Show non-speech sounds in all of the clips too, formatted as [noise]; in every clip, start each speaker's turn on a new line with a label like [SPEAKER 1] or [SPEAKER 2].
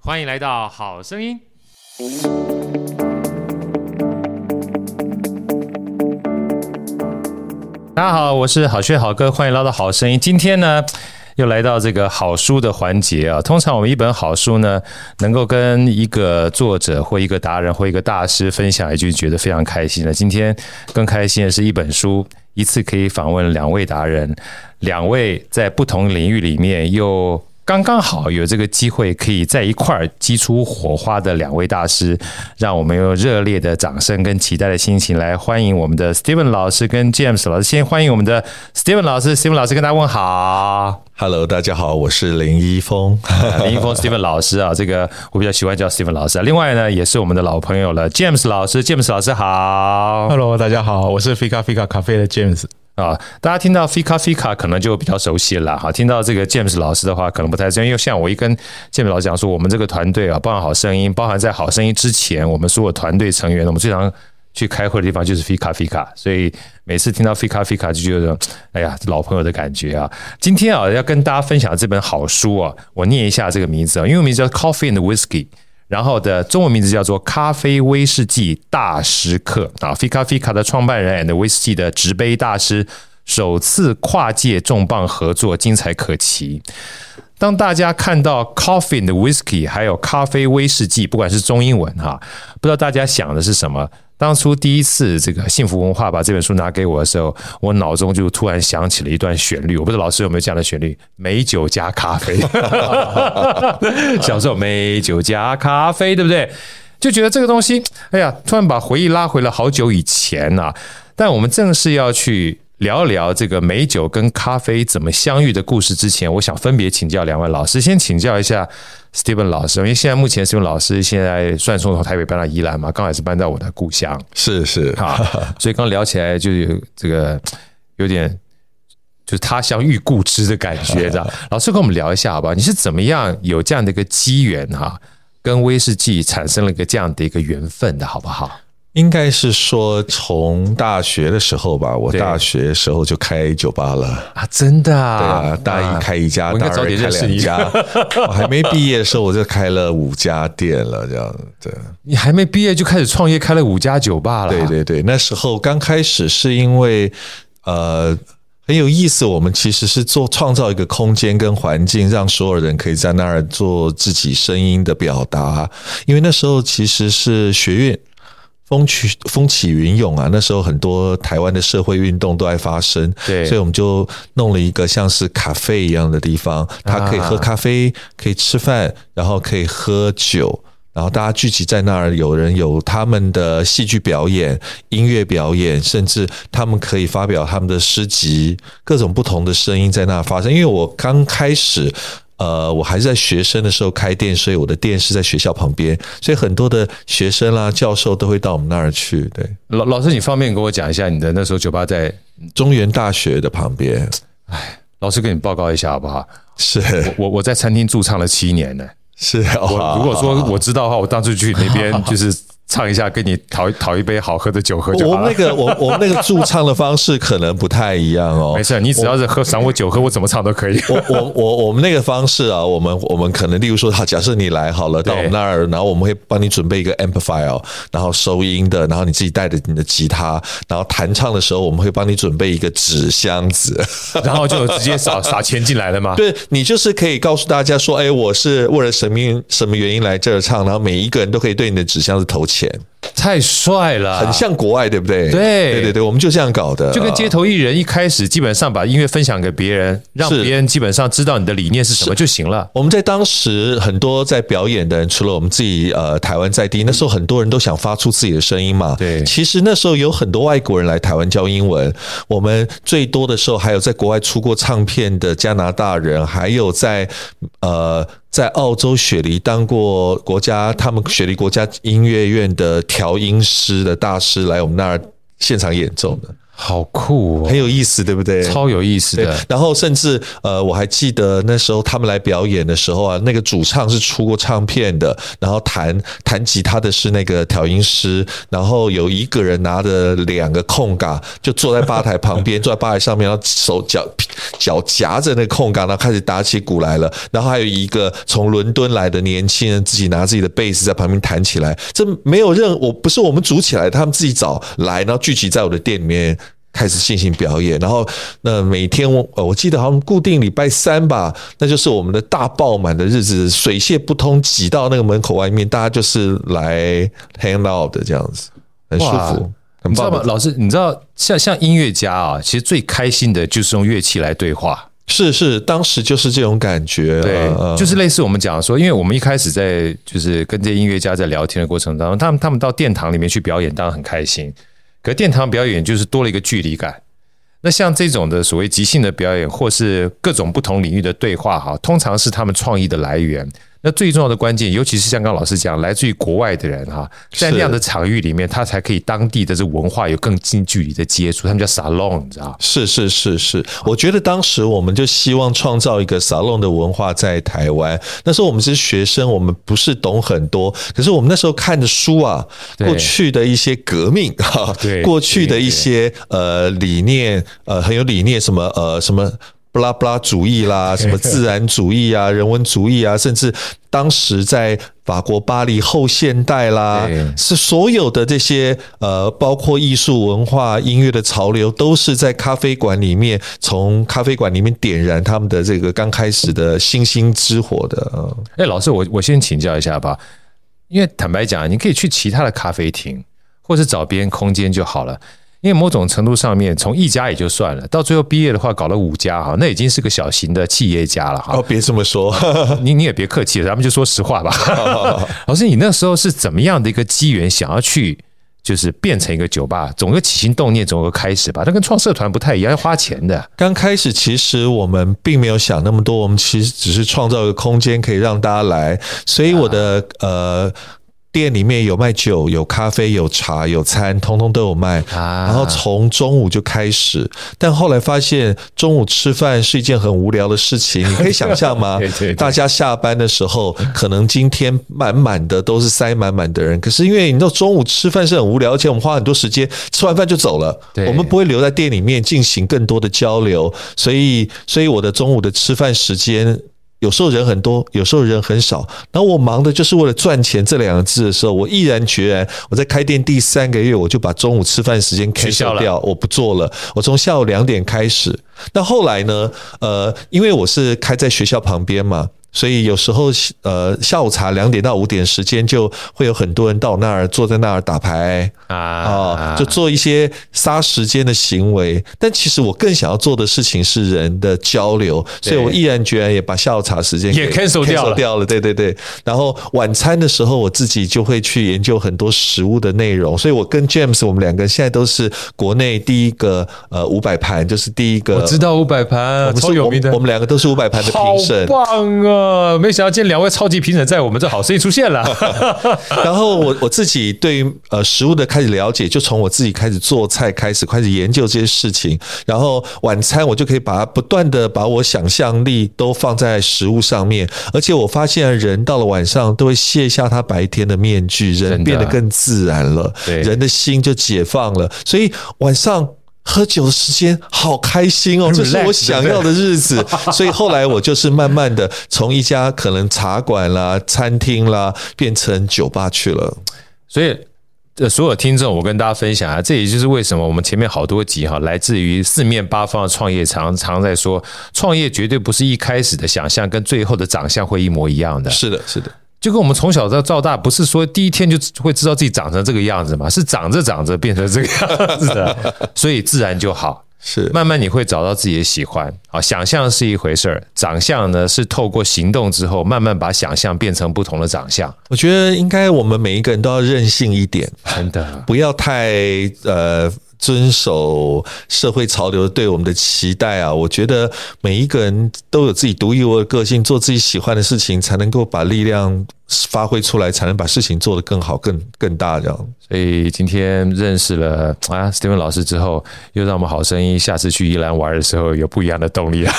[SPEAKER 1] 欢迎来到好声音。大家好，我是好学好哥，欢迎来到好声音。今天呢，又来到这个好书的环节啊。通常我们一本好书呢，能够跟一个作者或一个达人或一个大师分享，也就觉得非常开心了。今天更开心的是一本书。一次可以访问两位达人，两位在不同领域里面又刚刚好有这个机会可以在一块儿激出火花的两位大师，让我们用热烈的掌声跟期待的心情来欢迎我们的 Steven 老师跟 James 老师。先欢迎我们的 Steven 老师，Steven 老师跟大家问好。
[SPEAKER 2] Hello，大家好，我是林一峰，[laughs]
[SPEAKER 1] 林一峰 Steven 老师啊，这个我比较喜欢叫 Steven 老师啊。另外呢，也是我们的老朋友了，James 老师，James 老师好。
[SPEAKER 3] Hello，大家好，我是 Fika Fika 咖啡的 James。
[SPEAKER 1] 啊，大家听到 Fika Fika 可能就比较熟悉了哈。听到这个 James 老师的话，可能不太熟悉，因为像我一跟 James 老师讲说，我们这个团队啊，包含好声音，包含在好声音之前，我们所有团队成员，我们最常去开会的地方就是 Fika Fika，所以每次听到 Fika Fika 就觉得，哎呀，老朋友的感觉啊。今天啊，要跟大家分享这本好书啊，我念一下这个名字啊，英文名字叫 Coffee and Whisky”。然后的中文名字叫做《咖啡威士忌大师课》啊，Fika Fika 的创办人 and 威士忌的执杯大师，首次跨界重磅合作，精彩可期。当大家看到 Coffee and whisky，还有咖啡威士忌，不管是中英文哈，不知道大家想的是什么？当初第一次这个幸福文化把这本书拿给我的时候，我脑中就突然想起了一段旋律。我不知道老师有没有这样的旋律：美酒加咖啡，[laughs] 小时候美酒加咖啡，对不对？就觉得这个东西，哎呀，突然把回忆拉回了好久以前呐、啊。但我们正是要去。聊一聊这个美酒跟咖啡怎么相遇的故事之前，我想分别请教两位老师。先请教一下 Steven 老师，因为现在目前 Steven 老师现在算是从台北搬到宜兰嘛，刚好也是搬到我的故乡，
[SPEAKER 2] 是是
[SPEAKER 1] 哈，所以刚聊起来就有这个有点就是他乡遇故知的感觉，这样。[laughs] 老师跟我们聊一下好不好？你是怎么样有这样的一个机缘哈，跟威士忌产生了一个这样的一个缘分的好不好？
[SPEAKER 2] 应该是说，从大学的时候吧，我大学时候就开酒吧了。
[SPEAKER 1] 啊，真的啊，
[SPEAKER 2] 对啊，大一开一家，大二开两家，[laughs] 我还没毕业的时候我就开了五家店了，这样对。
[SPEAKER 1] 你还没毕业就开始创业，开了五家酒吧了？
[SPEAKER 2] 对对对，那时候刚开始是因为呃很有意思，我们其实是做创造一个空间跟环境，让所有人可以在那儿做自己声音的表达，因为那时候其实是学院。风起风起云涌啊！那时候很多台湾的社会运动都在发生，
[SPEAKER 1] 对，
[SPEAKER 2] 所以我们就弄了一个像是咖啡一样的地方，它可以喝咖啡，可以吃饭，然后可以喝酒，然后大家聚集在那儿，有人有他们的戏剧表演、音乐表演，甚至他们可以发表他们的诗集，各种不同的声音在那儿发生。因为我刚开始。呃，我还是在学生的时候开店，所以我的店是在学校旁边，所以很多的学生啦、教授都会到我们那儿去。对，
[SPEAKER 1] 老老师，你方便跟我讲一下你的那时候酒吧在
[SPEAKER 2] 中原大学的旁边？
[SPEAKER 1] 哎，老师跟你报告一下好不好？
[SPEAKER 2] 是
[SPEAKER 1] 我我在餐厅驻唱了七年呢。
[SPEAKER 2] 是，
[SPEAKER 1] 我如果说我知道的话，我当初去那边 [laughs] 就是。唱一下，跟你讨讨一杯好喝的酒喝就好了。
[SPEAKER 2] 我们那个，我我们那个驻唱的方式可能不太一样哦。
[SPEAKER 1] 没事，你只要是喝赏我酒喝，我怎么唱都可以。
[SPEAKER 2] 我我我我们那个方式啊，我们我们可能例如说，好，假设你来好了，到我们那儿，然后我们会帮你准备一个 amplifier，然后收音的，然后你自己带着你的吉他，然后弹唱的时候，我们会帮你准备一个纸箱子，[laughs]
[SPEAKER 1] 然后就直接撒 [laughs] 撒钱进来了吗？
[SPEAKER 2] 对，你就是可以告诉大家说，哎，我是为了什么什么原因来这儿唱，然后每一个人都可以对你的纸箱子投钱。się.
[SPEAKER 1] 太帅了，
[SPEAKER 2] 很像国外，对不对？
[SPEAKER 1] 对
[SPEAKER 2] 对对对，我们就这样搞的，
[SPEAKER 1] 就跟街头艺人一开始基本上把音乐分享给别人，让别人基本上知道你的理念是什么就行了。
[SPEAKER 2] 我们在当时很多在表演的人，除了我们自己呃台湾在地，那时候很多人都想发出自己的声音嘛。
[SPEAKER 1] 对，
[SPEAKER 2] 其实那时候有很多外国人来台湾教英文，我们最多的时候还有在国外出过唱片的加拿大人，还有在呃，在澳洲雪梨当过国家他们雪梨国家音乐院的调音师的大师来我们那儿现场演奏的。
[SPEAKER 1] 好酷哦，
[SPEAKER 2] 很有意思，对不对？
[SPEAKER 1] 超有意思的。
[SPEAKER 2] 然后甚至呃，我还记得那时候他们来表演的时候啊，那个主唱是出过唱片的，然后弹弹吉他的是那个调音师，然后有一个人拿着两个空嘎，就坐在吧台旁边，[laughs] 坐在吧台上面，然后手脚脚夹着那个空嘎，然后开始打起鼓来了。然后还有一个从伦敦来的年轻人，自己拿自己的贝斯在旁边弹起来。这没有任我不是我们组起来，他们自己找来，然后聚集在我的店里面。开始进行表演，然后那每天我我记得好像固定礼拜三吧，那就是我们的大爆满的日子，水泄不通，挤到那个门口外面，大家就是来 hang out 的这样子，很舒服，很棒。
[SPEAKER 1] 你知道吗？老师，你知道像像音乐家啊，其实最开心的就是用乐器来对话。
[SPEAKER 2] 是是，当时就是这种感觉，
[SPEAKER 1] 对，就是类似我们讲说，因为我们一开始在就是跟这些音乐家在聊天的过程当中，他们他们到殿堂里面去表演，当然很开心。而殿堂表演就是多了一个距离感。那像这种的所谓即兴的表演，或是各种不同领域的对话，哈，通常是他们创意的来源。那最重要的关键，尤其是像刚老师讲，来自于国外的人哈，在那样的场域里面，他才可以当地的这文化有更近距离的接触。他们叫 salon，你知道？
[SPEAKER 2] 是是是是，我觉得当时我们就希望创造一个 salon 的文化在台湾。那时候我们是学生，我们不是懂很多，可是我们那时候看的书啊，过去的一些革命哈，对，过去的一些呃理念，呃很有理念，什么呃什么。布拉布拉主义啦，[laughs] 什么自然主义啊，[laughs] 人文主义啊，甚至当时在法国巴黎后现代啦，是所有的这些呃，包括艺术文化、音乐的潮流，都是在咖啡馆里面，从咖啡馆里面点燃他们的这个刚开始的星星之火的。
[SPEAKER 1] 哎，老师，我我先请教一下吧，因为坦白讲，你可以去其他的咖啡厅，或是找别人空间就好了。因为某种程度上面，从一家也就算了，到最后毕业的话，搞了五家哈，那已经是个小型的企业家了哈。
[SPEAKER 2] 哦，别这么说，[laughs]
[SPEAKER 1] 你你也别客气了，咱们就说实话吧。[laughs] 老师，你那时候是怎么样的一个机缘，想要去就是变成一个酒吧？总有起心动念，总有个开始吧。那跟创社团不太一样，要花钱的。
[SPEAKER 2] 刚开始其实我们并没有想那么多，我们其实只是创造一个空间，可以让大家来。所以我的呃。店里面有卖酒、有咖啡、有茶、有餐，通通都有卖。然后从中午就开始，但后来发现中午吃饭是一件很无聊的事情。你可以想象吗？大家下班的时候，可能今天满满的都是塞满满的人。可是因为你知道中午吃饭是很无聊，而且我们花很多时间，吃完饭就走了。我们不会留在店里面进行更多的交流，所以，所以我的中午的吃饭时间。有时候人很多，有时候人很少。然后我忙的就是为了赚钱这两个字的时候，我毅然决然，我在开店第三个月，我就把中午吃饭时间 cancel 掉，我不做了。我从下午两点开始。那后来呢？呃，因为我是开在学校旁边嘛。所以有时候，呃，下午茶两点到五点时间，就会有很多人到那儿坐在那儿打牌啊，就做一些杀时间的行为。但其实我更想要做的事情是人的交流，所以我毅然决然也把下午茶时间
[SPEAKER 1] 也 cancel 掉了。
[SPEAKER 2] 掉了，对对对。然后晚餐的时候，我自己就会去研究很多食物的内容。所以我跟 James，我们两个现在都是国内第一个呃五百盘，就是第一个
[SPEAKER 1] 我知道五百盘，超有名的。
[SPEAKER 2] 我们两个都是五百盘的评
[SPEAKER 1] 审，棒啊！呃，没想到今天两位超级评审在我们这好声音出现了。[laughs]
[SPEAKER 2] 然后我我自己对于呃食物的开始了解，就从我自己开始做菜开始，开始研究这些事情。然后晚餐我就可以把它不断的把我想象力都放在食物上面，而且我发现人到了晚上都会卸下他白天的面具，人变得更自然了，人的心就解放了，所以晚上。喝酒的时间好开心哦，这是我想要的日子。[laughs] 所以后来我就是慢慢的从一家可能茶馆啦、餐厅啦，变成酒吧去了。
[SPEAKER 1] 所以，这所有听众，我跟大家分享啊，这也就是为什么我们前面好多集哈，来自于四面八方的创业，常常在说，创业绝对不是一开始的想象跟最后的长相会一模一样的。
[SPEAKER 2] 是的，是的。
[SPEAKER 1] 就跟我们从小到到大，不是说第一天就会知道自己长成这个样子嘛？是长着长着变成这个样子的，[laughs] 所以自然就好。
[SPEAKER 2] 是
[SPEAKER 1] 慢慢你会找到自己的喜欢。啊，想象是一回事儿，长相呢是透过行动之后，慢慢把想象变成不同的长相。
[SPEAKER 2] 我觉得应该我们每一个人都要任性一点，
[SPEAKER 1] 真的
[SPEAKER 2] 不要太呃。遵守社会潮流对我们的期待啊！我觉得每一个人都有自己独一无二的个性，做自己喜欢的事情，才能够把力量发挥出来，才能把事情做得更好、更更大这样。
[SPEAKER 1] 所以今天认识了啊，Steven 老师之后，又让我们好声音下次去宜兰玩的时候有不一样的动力啊！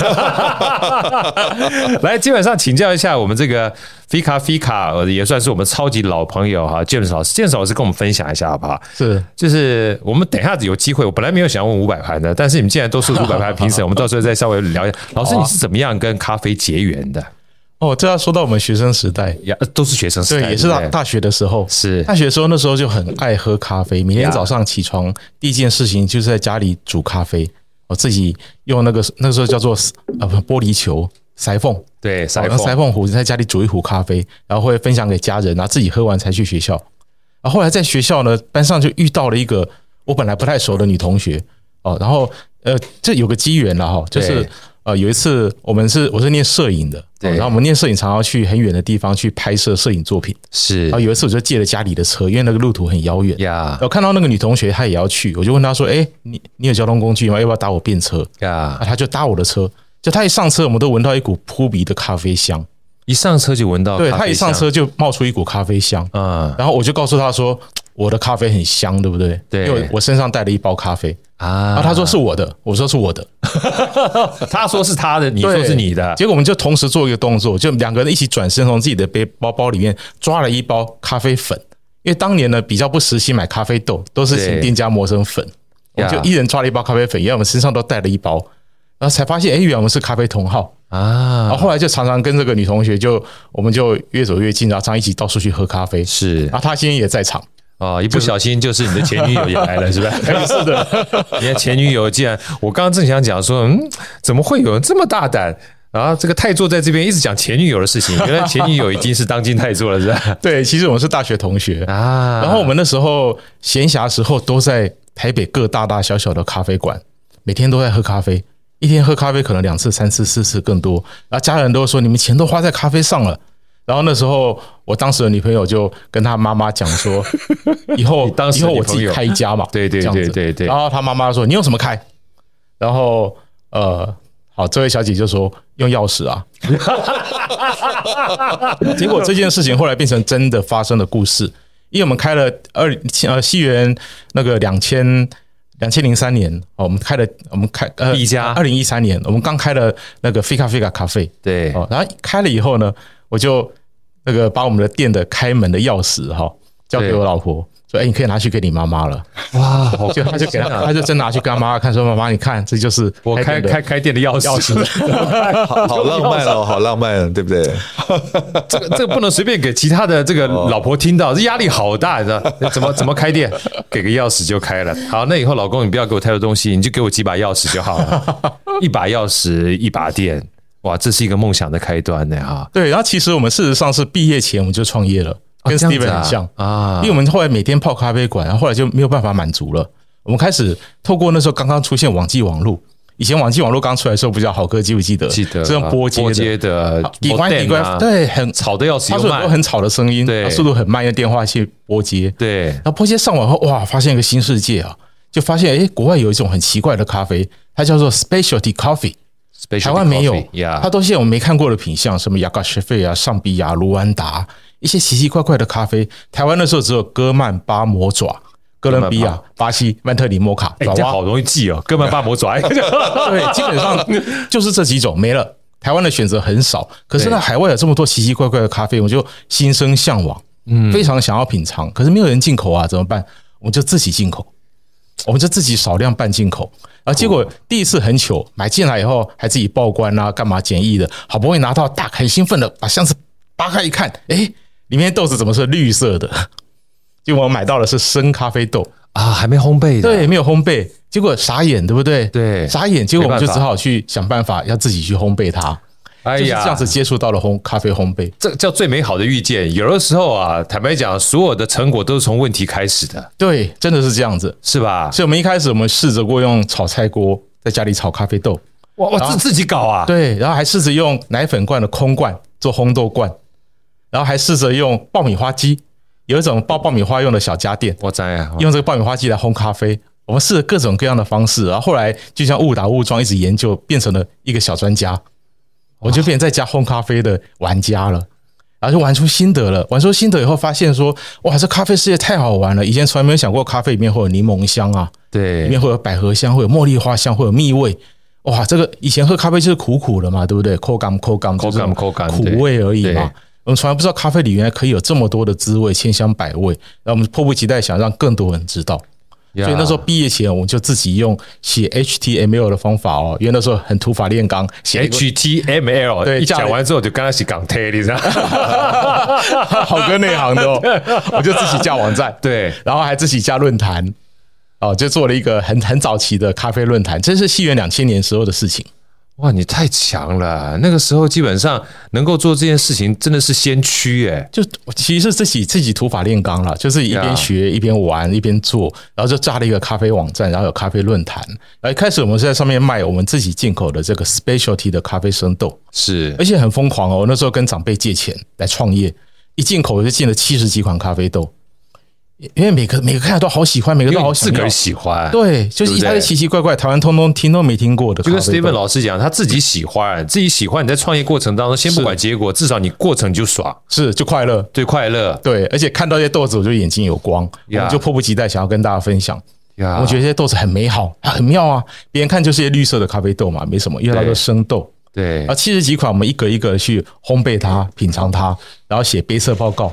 [SPEAKER 1] [laughs] 来，基本上请教一下我们这个 Fika Fika，也算是我们超级老朋友哈，James 老师，James 老师跟我们分享一下好不好？
[SPEAKER 3] 是，
[SPEAKER 1] 就是我们等一下子有机会，我本来没有想问五百盘的，但是你们既然都是五百盘 [laughs] 评审，我们到时候再稍微聊一下。老师，你是怎么样跟咖啡结缘的？
[SPEAKER 3] 哦，这要说到我们学生时代，
[SPEAKER 1] 呀，都是学生时代，
[SPEAKER 3] 对，也是大大学的时候，
[SPEAKER 1] 是。
[SPEAKER 3] 大学的时候，那时候就很爱喝咖啡，每天早上起床第一件事情就是在家里煮咖啡，我自己用那个那个时候叫做呃玻璃球筛缝，
[SPEAKER 1] 对，
[SPEAKER 3] 塞缝塞缝壶在家里煮一壶咖啡，然后会分享给家人，然后自己喝完才去学校。然后后来在学校呢，班上就遇到了一个我本来不太熟的女同学哦，然后呃，这有个机缘了哈，就是。呃，有一次我们是我是念摄影的，对，然后我们念摄影常要去很远的地方去拍摄摄影作品，
[SPEAKER 1] 是。
[SPEAKER 3] 然后有一次我就借了家里的车，因为那个路途很遥远
[SPEAKER 1] 呀。
[SPEAKER 3] 我看到那个女同学她也要去，我就问她说：“哎，你你有交通工具吗？要不要搭我便车？”呀，她就搭我的车，就他一上车，我们都闻到一股扑鼻的咖啡香，
[SPEAKER 1] 一上车就闻到，
[SPEAKER 3] 对，他一上车就冒出一股咖啡香，嗯，然后我就告诉他说：“我的咖啡很香，对不对？对，因为我身上带了一包咖啡。”啊，然后他说是我的，我说是我的，[laughs]
[SPEAKER 1] 他说是他的，你说是你的，
[SPEAKER 3] 结果我们就同时做一个动作，就两个人一起转身从自己的背包包里面抓了一包咖啡粉，因为当年呢比较不实行买咖啡豆，都是请店家磨成粉，我们就一人抓了一包咖啡粉，因为我们身上都带了一包，然后才发现，哎，原来我们是咖啡同好啊，然后后来就常常跟这个女同学就我们就越走越近，然后常一起到处去喝咖啡，
[SPEAKER 1] 是，
[SPEAKER 3] 然后她今天也在场。
[SPEAKER 1] 啊，一不小心就是你的前女友也来了，是吧？[laughs]
[SPEAKER 3] 是的，[laughs]
[SPEAKER 1] 你看前女友竟然，我刚刚正想讲说，嗯，怎么会有人这么大胆？然后这个太座在这边一直讲前女友的事情，原来前女友已经是当今太座了，是吧？[laughs]
[SPEAKER 3] 对，其实我们是大学同学啊。然后我们那时候闲暇时候都在台北各大大小小的咖啡馆，每天都在喝咖啡，一天喝咖啡可能两次、三次、四次更多。然后家人都说，你们钱都花在咖啡上了。然后那时候，我当时的女朋友就跟她妈妈讲说：“ [laughs] 以后，以后我自己开一家嘛。”对对对对对。然后她妈妈说：“你用什么开？”然后呃，好，这位小姐就说：“用钥匙啊。[laughs] ”结果这件事情后来变成真的发生的故事，因为我们开了二呃西元那个两千两千零三年哦，我们开了我们开呃
[SPEAKER 1] 一家。
[SPEAKER 3] 二零一三年我们刚开了那个 Fika Fika 咖啡
[SPEAKER 1] 对。
[SPEAKER 3] 哦，然后开了以后呢，我就。那个把我们的店的开门的钥匙哈交给我老婆，说：“哎，你可以拿去给你妈妈了。”哇，就他就给他，他就真拿去跟他妈妈看，说：“妈妈，你看，这就是
[SPEAKER 1] 我开开开店的钥匙，[laughs]
[SPEAKER 2] 好好浪漫哦，好浪漫，对不对？
[SPEAKER 1] 这个这个不能随便给其他的这个老婆听到，这压力好大，你知道？怎么怎么开店？给个钥匙就开了。好，那以后老公你不要给我太多东西，你就给我几把钥匙就好了，[laughs] 一把钥匙一把店。”哇，这是一个梦想的开端呢哈！
[SPEAKER 3] 对，然后其实我们事实上是毕业前我们就创业了，跟 Steven 很像啊。因为我们后来每天泡咖啡馆，然后后来就没有办法满足了。我们开始透过那时候刚刚出现网际网络，以前网际网络刚出来的时候不叫好哥，记不记得？
[SPEAKER 1] 记得。
[SPEAKER 3] 这种拨接的，底关底关，对，很
[SPEAKER 1] 吵的要死，
[SPEAKER 3] 他说很多很吵的声音，对，速度很慢，用电话去拨接，
[SPEAKER 1] 对。
[SPEAKER 3] 然后拨接上网后，哇，发现一个新世界啊！就发现，诶，国外有一种很奇怪的咖啡，它叫做 Specialty Coffee。台湾没有，它都是我们没看过的品相，什么雅加雪菲啊、上比亚、卢安达一些奇奇怪怪的咖啡。台湾那时候只有哥曼巴魔爪、哥伦比亚、巴西曼特里摩卡。
[SPEAKER 1] 哎，这好容易记哦，哥曼巴魔爪。[laughs] 对，
[SPEAKER 3] 基本上就是这几种没了。台湾的选择很少，可是呢，海外有这么多奇奇怪怪的咖啡，我就心生向往，嗯，非常想要品尝。可是没有人进口啊，怎么办？我们就自己进口。我们就自己少量半进口，啊结果第一次很糗，买进来以后还自己报关啊，干嘛检疫的，好不容易拿到，打开兴奋的把箱子扒开一看，哎，里面豆子怎么是绿色的？[laughs] 结果我买到的是生咖啡豆
[SPEAKER 1] 啊，还没烘焙的，
[SPEAKER 3] 对，没有烘焙，结果傻眼，对不对？
[SPEAKER 1] 对，
[SPEAKER 3] 傻眼，结果我们就只好去想办法，要自己去烘焙它。哎呀，这样子接触到了烘咖啡烘焙，
[SPEAKER 1] 这叫最美好的遇见。有的时候啊，坦白讲，所有的成果都是从问题开始的。
[SPEAKER 3] 对，真的是这样子，
[SPEAKER 1] 是吧？
[SPEAKER 3] 所以，我们一开始我们试着过用炒菜锅在家里炒咖啡豆，
[SPEAKER 1] 哇哇，自自己搞啊？
[SPEAKER 3] 对，然后还试着用奶粉罐的空罐做烘豆罐，然后还试着用爆米花机，有一种爆爆米花用的小家电，
[SPEAKER 1] 我在啊，
[SPEAKER 3] 用这个爆米花机来烘咖啡。我们试了各种各样的方式，然后后来就像误打误撞，一直研究，变成了一个小专家，我就变成在家烘咖啡的玩家了，然后就玩出心得了。玩出心得以后，发现说，哇，这咖啡世界太好玩了！以前从来没有想过，咖啡里面会有柠檬香啊，
[SPEAKER 1] 对，
[SPEAKER 3] 里面会有百合香，会有茉莉花香，会有蜜味。哇，这个以前喝咖啡就是苦苦的嘛，对不对？口感口感口感口感苦味而已嘛。我们从来不知道咖啡里原来可以有这么多的滋味，千香百味。然后我们迫不及待想让更多人知道。所以那时候毕业前，我们就自己用写 HTML 的方法哦，因为那时候很土法炼钢，写
[SPEAKER 1] HTML。对，讲完之后就刚开始港台，你知道，[laughs]
[SPEAKER 3] 好哥内行的哦，[laughs] 我就自己架网站，
[SPEAKER 1] 对，
[SPEAKER 3] 然后还自己架论坛，哦，就做了一个很很早期的咖啡论坛，这是西元两千年时候的事情。
[SPEAKER 1] 哇，你太强了！那个时候基本上能够做这件事情，真的是先驱哎。
[SPEAKER 3] 就其实自己自己土法炼钢了，就是一边学一边玩一边做，然后就炸了一个咖啡网站，然后有咖啡论坛。然后一开始我们是在上面卖我们自己进口的这个 specialty 的咖啡生豆，
[SPEAKER 1] 是，
[SPEAKER 3] 而且很疯狂哦。那时候跟长辈借钱来创业，一进口就进了七十几款咖啡豆。因为每个每个看都好喜欢，每个都好自个儿喜欢。对，就是一大堆奇奇怪怪，台湾通通听都没听过的。
[SPEAKER 1] 就跟 Steven 老师讲，他自己喜欢，自己喜欢。你在创业过程当中，先不管结果，至少你过程就爽，
[SPEAKER 3] 是就快乐，
[SPEAKER 1] 最快乐。
[SPEAKER 3] 对，而且看到这些豆子，我就眼睛有光，我就迫不及待想要跟大家分享。我觉得这些豆子很美好，很妙啊！别人看就是些绿色的咖啡豆嘛，没什么，因为它是生豆。
[SPEAKER 1] 对，
[SPEAKER 3] 啊，七十几款，我们一个一个去烘焙它、品尝它，然后写杯测报告，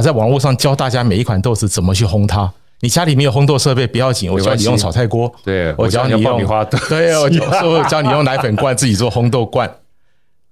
[SPEAKER 3] 在网络上教大家每一款豆子怎么去烘它。你家里没有烘豆设备不要紧，我教你用炒菜锅。
[SPEAKER 1] 对，
[SPEAKER 3] 我教你用爆米花。对，我教教你用奶粉罐自己做烘豆罐。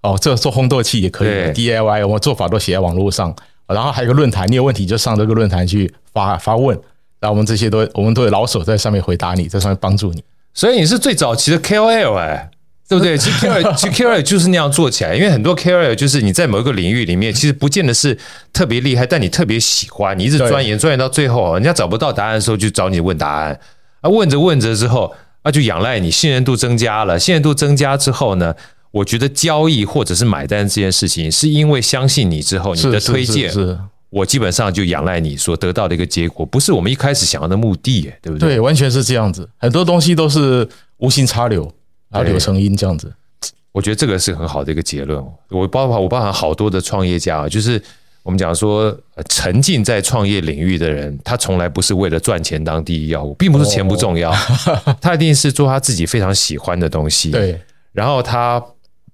[SPEAKER 3] 哦，这做烘豆器也可以，DIY，我们做法都写在网络上。然后还有个论坛，你有问题就上这个论坛去发发问。然后我们这些都我们都有老手在上面回答你，在上面帮助你。
[SPEAKER 1] 所以你是最早期的 KOL 哎。对不对？其实 [laughs] KOL 其实 KOL 就是那样做起来，因为很多 KOL 就是你在某一个领域里面，其实不见得是特别厉害，但你特别喜欢，你一直钻研，钻研到最后，人家找不到答案的时候，就找你问答案。啊，问着问着之后，啊，就仰赖你，信任度增加了。信任度增加之后呢，我觉得交易或者是买单这件事情，是因为相信你之后，你的推荐，是我基本上就仰赖你所得到的一个结果，不是我们一开始想要的目的，对不对？
[SPEAKER 3] 对，完全是这样子。很多东西都是无心插柳。然后柳成荫这样子，
[SPEAKER 1] 我觉得这个是很好的一个结论。我包括我包含好多的创业家啊，就是我们讲说沉浸在创业领域的人，他从来不是为了赚钱当第一要务，并不是钱不重要，[laughs] 他一定是做他自己非常喜欢的东西。
[SPEAKER 3] 对，
[SPEAKER 1] 然后他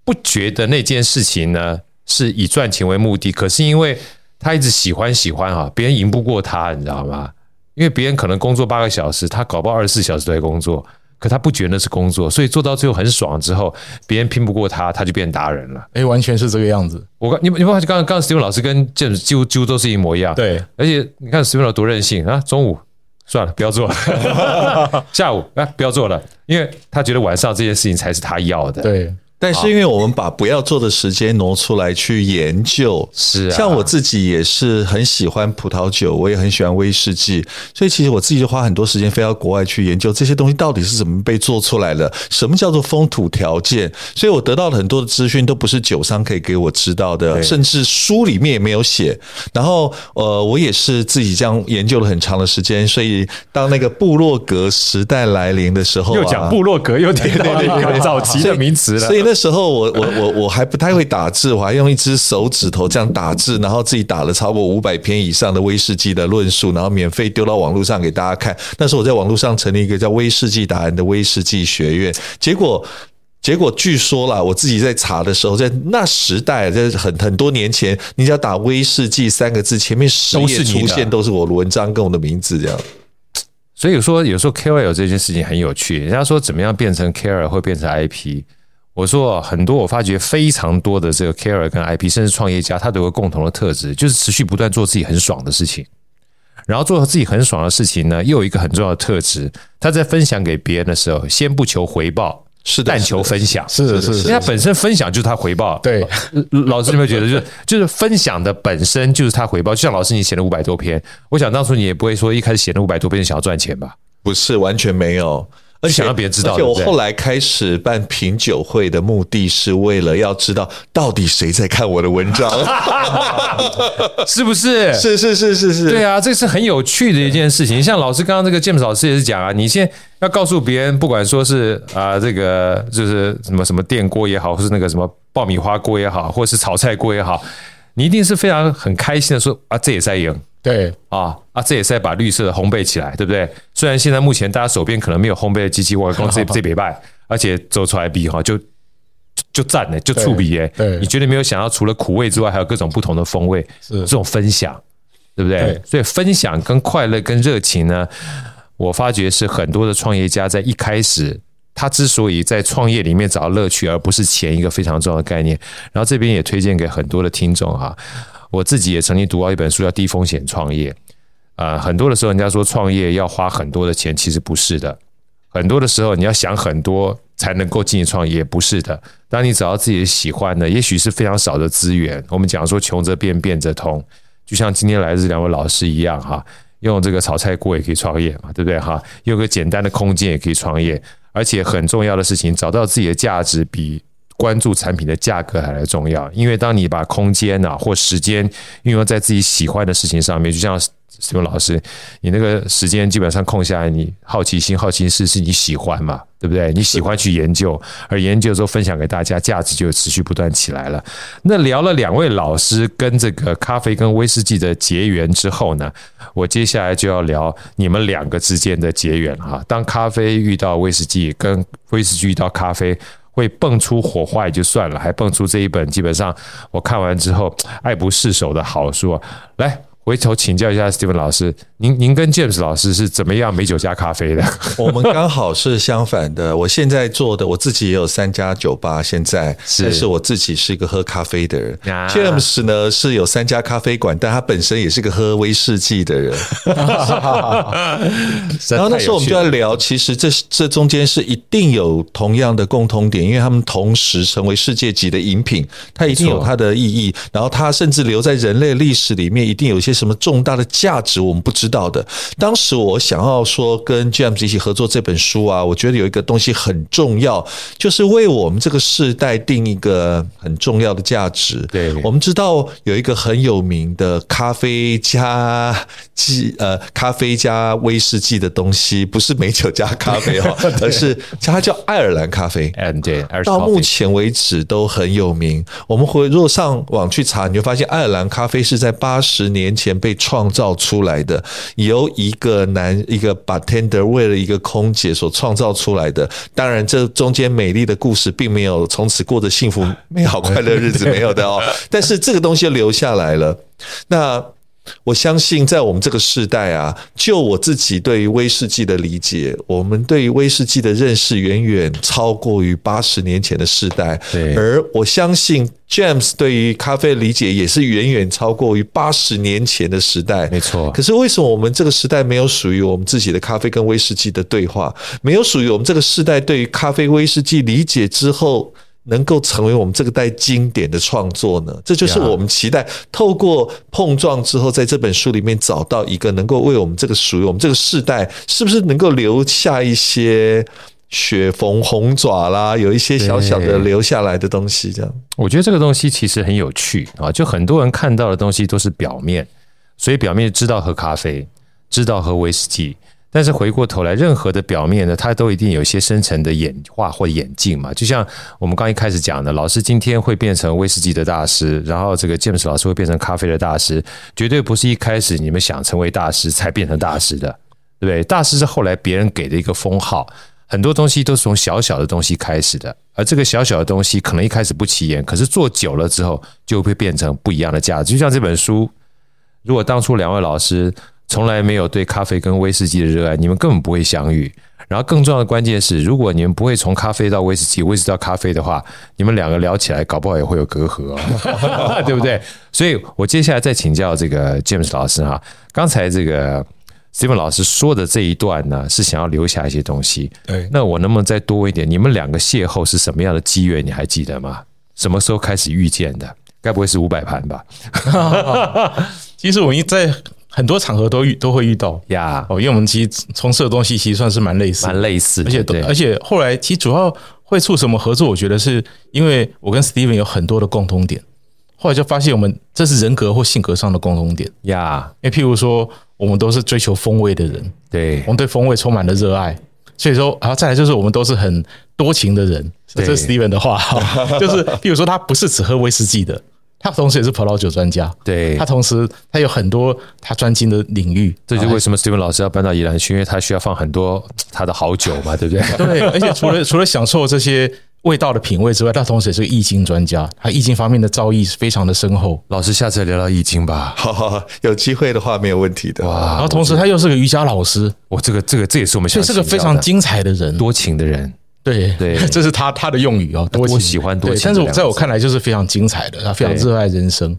[SPEAKER 1] 不觉得那件事情呢是以赚钱为目的，可是因为他一直喜欢喜欢啊，别人赢不过他，你知道吗？因为别人可能工作八个小时，他搞不好二十四小时都在工作。可他不觉得那是工作，所以做到最后很爽之后，别人拼不过他，他就变达人了。
[SPEAKER 3] 哎、欸，完全是这个样子。
[SPEAKER 1] 我刚你你发现刚刚刚 Steven 老师跟 James 几乎几乎都是一模一样。
[SPEAKER 3] 对，
[SPEAKER 1] 而且你看 Steven 老师多任性啊！中午算了，不要做了；[laughs] 下午啊，不要做了，因为他觉得晚上这件事情才是他要的。
[SPEAKER 3] 对。
[SPEAKER 2] 但是因为我们把不要做的时间挪出来去研究，
[SPEAKER 1] 是啊，
[SPEAKER 2] 像我自己也是很喜欢葡萄酒，我也很喜欢威士忌，所以其实我自己就花很多时间飞到国外去研究这些东西到底是怎么被做出来的，什么叫做风土条件，所以我得到了很多的资讯都不是酒商可以给我知道的，甚至书里面也没有写。然后呃，我也是自己这样研究了很长的时间，所以当那个布洛格时代来临的时候，
[SPEAKER 1] 又讲布洛格，又提到一个早期的名词了，[laughs]
[SPEAKER 2] 所以那那时候我我我我还不太会打字，我还用一只手指头这样打字，然后自己打了超过五百篇以上的威士忌的论述，然后免费丢到网络上给大家看。那时候我在网络上成立一个叫威士忌达人的威士忌学院，结果结果据说啦，我自己在查的时候，在那时代，在很很多年前，你只要打威士忌三个字，前面十页出现都是我的文章跟我的名字这样。
[SPEAKER 1] 所以说有时候 KOL 这件事情很有趣，人家说怎么样变成 KOL 会变成 IP。我说很多，我发觉非常多的这个 KOL 跟 IP，甚至创业家，他都有个共同的特质，就是持续不断做自己很爽的事情。然后做自己很爽的事情呢，又有一个很重要的特质，他在分享给别人的时候，先不求回报，是但求分享。
[SPEAKER 3] 是的，是的，
[SPEAKER 1] 因为他本身分享就是他回报。
[SPEAKER 3] 对，
[SPEAKER 1] 老师有没有觉得，就是就是分享的本身就是他回报？就像老师你写了五百多篇，我想当初你也不会说一开始写了五百多篇想要赚钱吧？
[SPEAKER 2] 不是，完全没有。而且
[SPEAKER 1] 想让别人知道。
[SPEAKER 2] 而且我后来开始办品酒会的目的是为了要知道到底谁在看我的文章，[laughs]
[SPEAKER 1] 是不是？
[SPEAKER 2] 是是是是是，
[SPEAKER 1] 对啊，这是很有趣的一件事情。像老师刚刚这个 James 老师也是讲啊，你先要告诉别人，不管说是啊这个就是什么什么电锅也好，或是那个什么爆米花锅也好，或是炒菜锅也好，你一定是非常很开心的说啊，这也在赢。
[SPEAKER 3] 对
[SPEAKER 1] 啊啊，这也是在把绿色的烘焙起来，对不对？虽然现在目前大家手边可能没有烘焙的机器，我讲这 [laughs] 这礼拜，而且做出来比哈就就赞呢，就触笔哎，你绝对没有想到，除了苦味之外，还有各种不同的风味，是这种分享，对不对？对所以分享跟快乐跟热情呢，我发觉是很多的创业家在一开始，他之所以在创业里面找到乐趣，而不是钱，一个非常重要的概念。然后这边也推荐给很多的听众哈。我自己也曾经读到一本书，叫《低风险创业》。啊，很多的时候，人家说创业要花很多的钱，其实不是的。很多的时候，你要想很多才能够进行创业，不是的。当你找到自己的喜欢的，也许是非常少的资源。我们讲说，穷则变，变则通。就像今天来的两位老师一样，哈，用这个炒菜锅也可以创业嘛，对不对？哈，用个简单的空间也可以创业，而且很重要的事情，找到自己的价值比。关注产品的价格还来重要，因为当你把空间啊或时间运用在自己喜欢的事情上面，就像 Steven 老师，你那个时间基本上空下来，你好奇心、好奇心是你喜欢嘛，对不对？你喜欢去研究，而研究之后分享给大家，价值就持续不断起来了。那聊了两位老师跟这个咖啡跟威士忌的结缘之后呢，我接下来就要聊你们两个之间的结缘哈。当咖啡遇到威士忌，跟威士忌遇到咖啡。会蹦出火花也就算了，还蹦出这一本基本上我看完之后爱不释手的好书啊！来。回头请教一下 Steven 老师，您您跟 James 老师是怎么样美酒加咖啡的？[laughs]
[SPEAKER 2] 我们刚好是相反的。我现在做的，我自己也有三家酒吧，现在是，但是我自己是一个喝咖啡的人。啊、James 呢是有三家咖啡馆，但他本身也是个喝威士忌的人。[laughs] 然后那时候我们就在聊，其实这这中间是一定有同样的共通点，因为他们同时成为世界级的饮品，它一定有它的意义。然后它甚至留在人类历史里面，一定有一些。什么重大的价值我们不知道的。当时我想要说跟 James 一起合作这本书啊，我觉得有一个东西很重要，就是为我们这个世代定一个很重要的价值。对，我们知道有一个很有名的咖啡加鸡呃咖啡加威士忌的东西，不是美酒加咖啡 [laughs] 哈，而是它叫爱尔兰咖啡。嗯，对，到目前为止都很有名。我们回如果上网去查，你就发现爱尔兰咖啡是在八十年前。前被创造出来的，由一个男一个 bartender 为了一个空姐所创造出来的。当然，这中间美丽的故事并没有从此过着幸福美好快乐日子，没有的哦。但是这个东西留下来了。那。我相信，在我们这个时代啊，就我自己对于威士忌的理解，我们对于威士忌的认识远远超过于八十年前的时代。对，而我相信 James 对于咖啡的理解也是远远超过于八十年前的时代。没错。可是为什么我们这个时代没有属于我们自己的咖啡跟威士忌的对话？没有属于我们这个时代对于咖啡、威士忌理解之后？能够成为我们这个代经典的创作呢？这就是我们期待透过碰撞之后，在这本书里面找到一个能够为我们这个属于我们这个世代，是不是能够留下一些雪缝红爪啦，有一些小小的留下来的东西？这样，
[SPEAKER 1] 我觉得这个东西其实很有趣啊！就很多人看到的东西都是表面，所以表面知道喝咖啡，知道喝威士忌。但是回过头来，任何的表面呢，它都一定有一些深层的演化或演进嘛。就像我们刚一开始讲的，老师今天会变成威士忌的大师，然后这个 James 老师会变成咖啡的大师，绝对不是一开始你们想成为大师才变成大师的，对不对？大师是后来别人给的一个封号，很多东西都是从小小的东西开始的，而这个小小的东西可能一开始不起眼，可是做久了之后就会变成不一样的价值。就像这本书，如果当初两位老师。从来没有对咖啡跟威士忌的热爱，你们根本不会相遇。然后更重要的关键是，如果你们不会从咖啡到威士忌，威士忌到咖啡的话，你们两个聊起来，搞不好也会有隔阂哦，[laughs] 对不对？所以我接下来再请教这个 James 老师哈，刚才这个 Steven 老师说的这一段呢，是想要留下一些东西。对，那我能不能再多一点？你们两个邂逅是什么样的机缘？你还记得吗？什么时候开始遇见的？该不会是五百盘吧？[laughs]
[SPEAKER 3] 其实我一在。很多场合都遇都会遇到
[SPEAKER 1] 呀。
[SPEAKER 3] 哦，因为我们其实从事的东西其实算是蛮类似，
[SPEAKER 1] 蛮类似，
[SPEAKER 3] 而且
[SPEAKER 1] 对
[SPEAKER 3] 而且后来其实主要会促什么合作，我觉得是因为我跟 Steven 有很多的共通点，后来就发现我们这是人格或性格上的共同点
[SPEAKER 1] 呀。
[SPEAKER 3] 因为譬如说，我们都是追求风味的人，
[SPEAKER 1] 对，
[SPEAKER 3] 我们对风味充满了热爱，所以说，然后再来就是我们都是很多情的人，这是 Steven 的话，就是譬如说他不是只喝威士忌的。他同时也是葡萄酒专家，
[SPEAKER 1] 对，
[SPEAKER 3] 他同时他有很多他专精的领域，
[SPEAKER 1] 这就为什么 Steven 老师要搬到宜兰去，因为他需要放很多他的好酒嘛，[laughs] 对不对？
[SPEAKER 3] 对，而且除了 [laughs] 除了享受这些味道的品味之外，他同时也是个易经专家，他易经方面的造诣是非常的深厚。
[SPEAKER 1] 老师下次聊聊易经吧，
[SPEAKER 2] 好，好，好，有机会的话没有问题的。
[SPEAKER 1] 哇，
[SPEAKER 3] 然后同时他又是个瑜伽老师，
[SPEAKER 1] 我这个这个这也是我们想，
[SPEAKER 3] 所以是个非常精彩的人，
[SPEAKER 1] 多情的人。
[SPEAKER 3] 对
[SPEAKER 1] 对，[laughs]
[SPEAKER 3] 这是他他的用语哦，
[SPEAKER 1] 多喜欢多情。
[SPEAKER 3] 但是我在我看来就是非常精彩的，他非常热爱人生。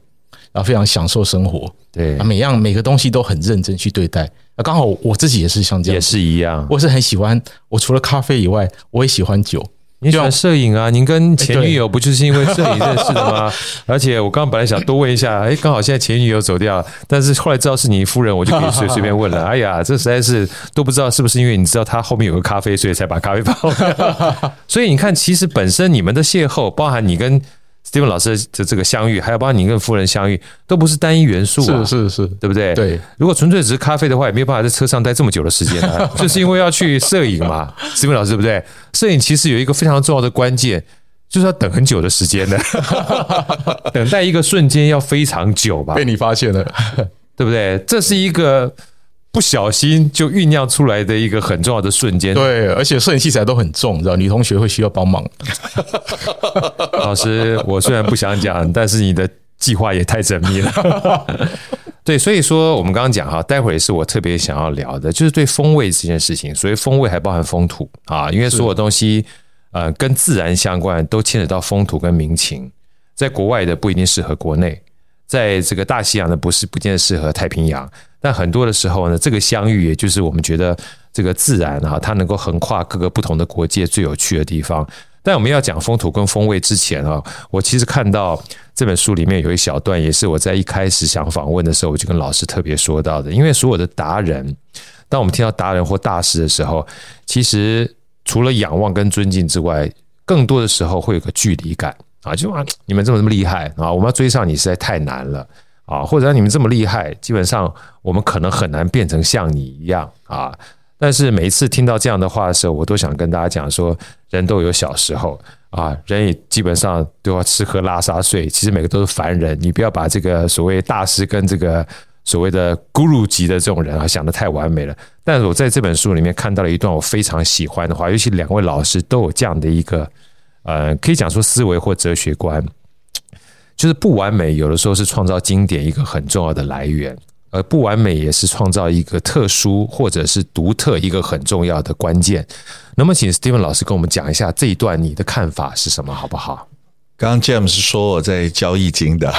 [SPEAKER 3] 然后非常享受生活，
[SPEAKER 1] 对，
[SPEAKER 3] 每样每个东西都很认真去对待。那刚好我自己也是像这样，
[SPEAKER 1] 也是一样。
[SPEAKER 3] 我是很喜欢，我除了咖啡以外，我也喜欢酒。
[SPEAKER 1] 你喜欢摄影啊？您跟前女友不就是因为摄影认识的吗？[laughs] 而且我刚刚本来想多问一下，哎，刚好现在前女友走掉，但是后来知道是你夫人，我就可以随随便问了。[laughs] 哎呀，这实在是都不知道是不是因为你知道他后面有个咖啡，所以才把咖啡放。[laughs] 所以你看，其实本身你们的邂逅，包含你跟。Steven 老师的这个相遇，还有包括你跟夫人相遇，都不是单一元素啊，
[SPEAKER 3] 是是是，
[SPEAKER 1] 对不对？
[SPEAKER 3] 对。如
[SPEAKER 1] 果纯粹只是咖啡的话，也没有办法在车上待这么久的时间啊，[laughs] 就是因为要去摄影嘛。Steven 老师对不对？摄影其实有一个非常重要的关键，就是要等很久的时间的 [laughs] [laughs] 等待一个瞬间要非常久吧？
[SPEAKER 3] 被你发现了，
[SPEAKER 1] 对不对？这是一个。不小心就酝酿出来的一个很重要的瞬间。
[SPEAKER 3] 对，而且摄影器材都很重，知道女同学会需要帮忙。[laughs]
[SPEAKER 1] 老师，我虽然不想讲，但是你的计划也太缜密了。[laughs] 对，所以说我们刚刚讲哈，待会儿是我特别想要聊的，就是对风味这件事情。所以风味还包含风土啊，因为所有东西呃跟自然相关，都牵扯到风土跟民情。在国外的不一定适合国内，在这个大西洋的不是不见得适合太平洋。但很多的时候呢，这个相遇，也就是我们觉得这个自然啊，它能够横跨各个不同的国界最有趣的地方。但我们要讲风土跟风味之前啊，我其实看到这本书里面有一小段，也是我在一开始想访问的时候，我就跟老师特别说到的。因为所有的达人，当我们听到达人或大师的时候，其实除了仰望跟尊敬之外，更多的时候会有个距离感啊，就啊，你们这么这么厉害啊，我们要追上你实在太难了。啊，或者你们这么厉害，基本上我们可能很难变成像你一样啊。但是每一次听到这样的话的时候，我都想跟大家讲说，人都有小时候啊，人也基本上都要吃喝拉撒睡，其实每个都是凡人。你不要把这个所谓大师跟这个所谓的 guru 级的这种人啊想得太完美了。但是我在这本书里面看到了一段我非常喜欢的话，尤其两位老师都有这样的一个呃，可以讲说思维或哲学观。就是不完美，有的时候是创造经典一个很重要的来源，而不完美也是创造一个特殊或者是独特一个很重要的关键。那么，请 Steven 老师跟我们讲一下这一段你的看法是什么，好不好？
[SPEAKER 2] 刚刚 James 说我在教易经的，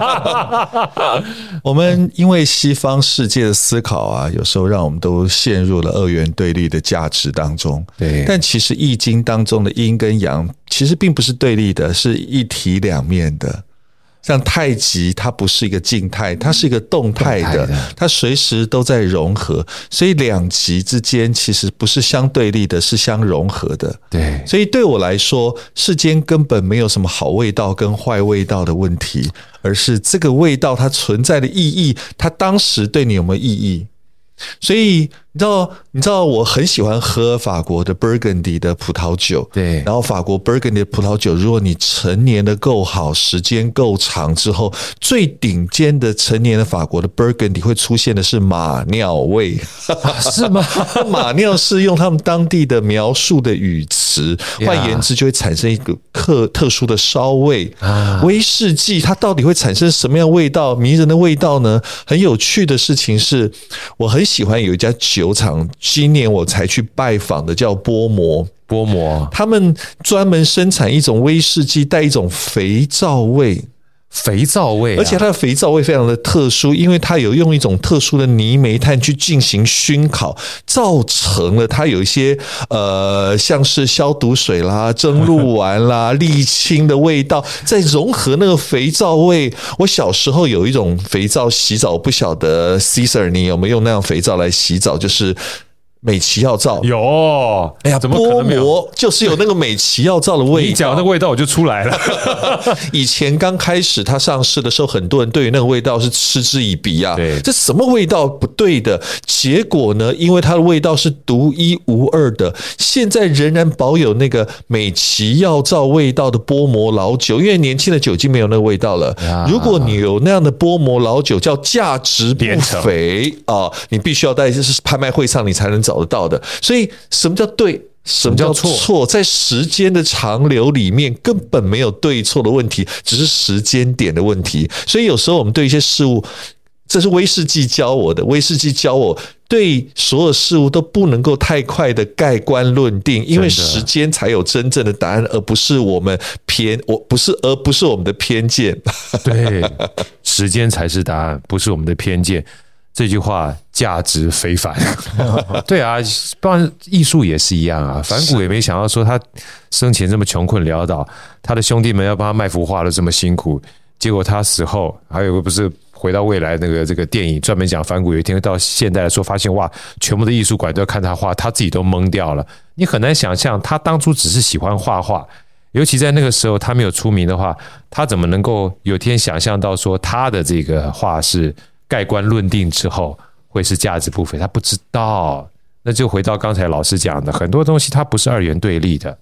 [SPEAKER 2] [laughs] 我们因为西方世界的思考啊，有时候让我们都陷入了二元对立的价值当中。
[SPEAKER 1] 对，
[SPEAKER 2] 但其实易经当中的阴跟阳其实并不是对立的，是一体两面的。像太极，它不是一个静态，它是一个动态的，它随时都在融合，所以两极之间其实不是相对立的，是相融合的。
[SPEAKER 1] 对，
[SPEAKER 2] 所以对我来说，世间根本没有什么好味道跟坏味道的问题，而是这个味道它存在的意义，它当时对你有没有意义？所以你知道，你知道我很喜欢喝法国的 Burgundy 的葡萄酒，
[SPEAKER 1] 对。然
[SPEAKER 2] 后法国 Burgundy 的葡萄酒，如果你陈年的够好，时间够长之后，最顶尖的陈年的法国的 Burgundy 会出现的是马尿味，
[SPEAKER 1] 是吗？[laughs]
[SPEAKER 2] 马尿是用他们当地的描述的语词，换言之，就会产生一个特特殊的烧味。威士忌它到底会产生什么样味道？迷人的味道呢？很有趣的事情是，我很喜欢有一家酒厂，今年我才去拜访的，叫波摩。
[SPEAKER 1] 波摩，
[SPEAKER 2] 他们专门生产一种威士忌，带一种肥皂味。
[SPEAKER 1] 肥皂味、
[SPEAKER 2] 而且它的肥皂味非常的特殊，因为它有用一种特殊的泥煤炭去进行熏烤，造成了它有一些呃，像是消毒水啦、蒸鹿丸啦、沥青的味道，在融合那个肥皂味。我小时候有一种肥皂洗澡，不晓得 Cesar 你有没有用那样肥皂来洗澡？就是。美奇药皂
[SPEAKER 1] 有，
[SPEAKER 2] 哎呀，怎么可能没有？就是有那个美奇药皂的味道，
[SPEAKER 1] 你讲那个味道我就出来了。[laughs]
[SPEAKER 2] 以前刚开始它上市的时候，很多人对于那个味道是嗤之以鼻啊。
[SPEAKER 1] 对，
[SPEAKER 2] 这什么味道不对的？结果呢，因为它的味道是独一无二的，现在仍然保有那个美奇药皂味道的波摩老酒，因为年轻的酒精没有那个味道了。如果你有那样的波摩老酒，叫价值不菲啊，你必须要在就是拍卖会上你才能找得到的，所以什么叫对？什么叫错？在时间的长流里面，根本没有对错的问题，只是时间点的问题。所以有时候我们对一些事物，这是威士忌教我的。威士忌教我对所有事物都不能够太快的盖棺论定，因为时间才有真正的答案，而不是我们偏，我不是，而不是我们的偏见。[laughs]
[SPEAKER 1] 对，时间才是答案，不是我们的偏见。这句话价值非凡，[laughs] 对啊，当然艺术也是一样啊。反谷也没想到说他生前这么穷困潦倒，他的兄弟们要帮他卖幅画都这么辛苦，结果他死后还有个不是回到未来那个这个电影专门讲梵谷，有一天到现代来说发现哇，全部的艺术馆都要看他画，他自己都懵掉了。你很难想象他当初只是喜欢画画，尤其在那个时候他没有出名的话，他怎么能够有天想象到说他的这个画是。盖棺论定之后会是价值不菲，他不知道，那就回到刚才老师讲的，很多东西它不是二元对立的，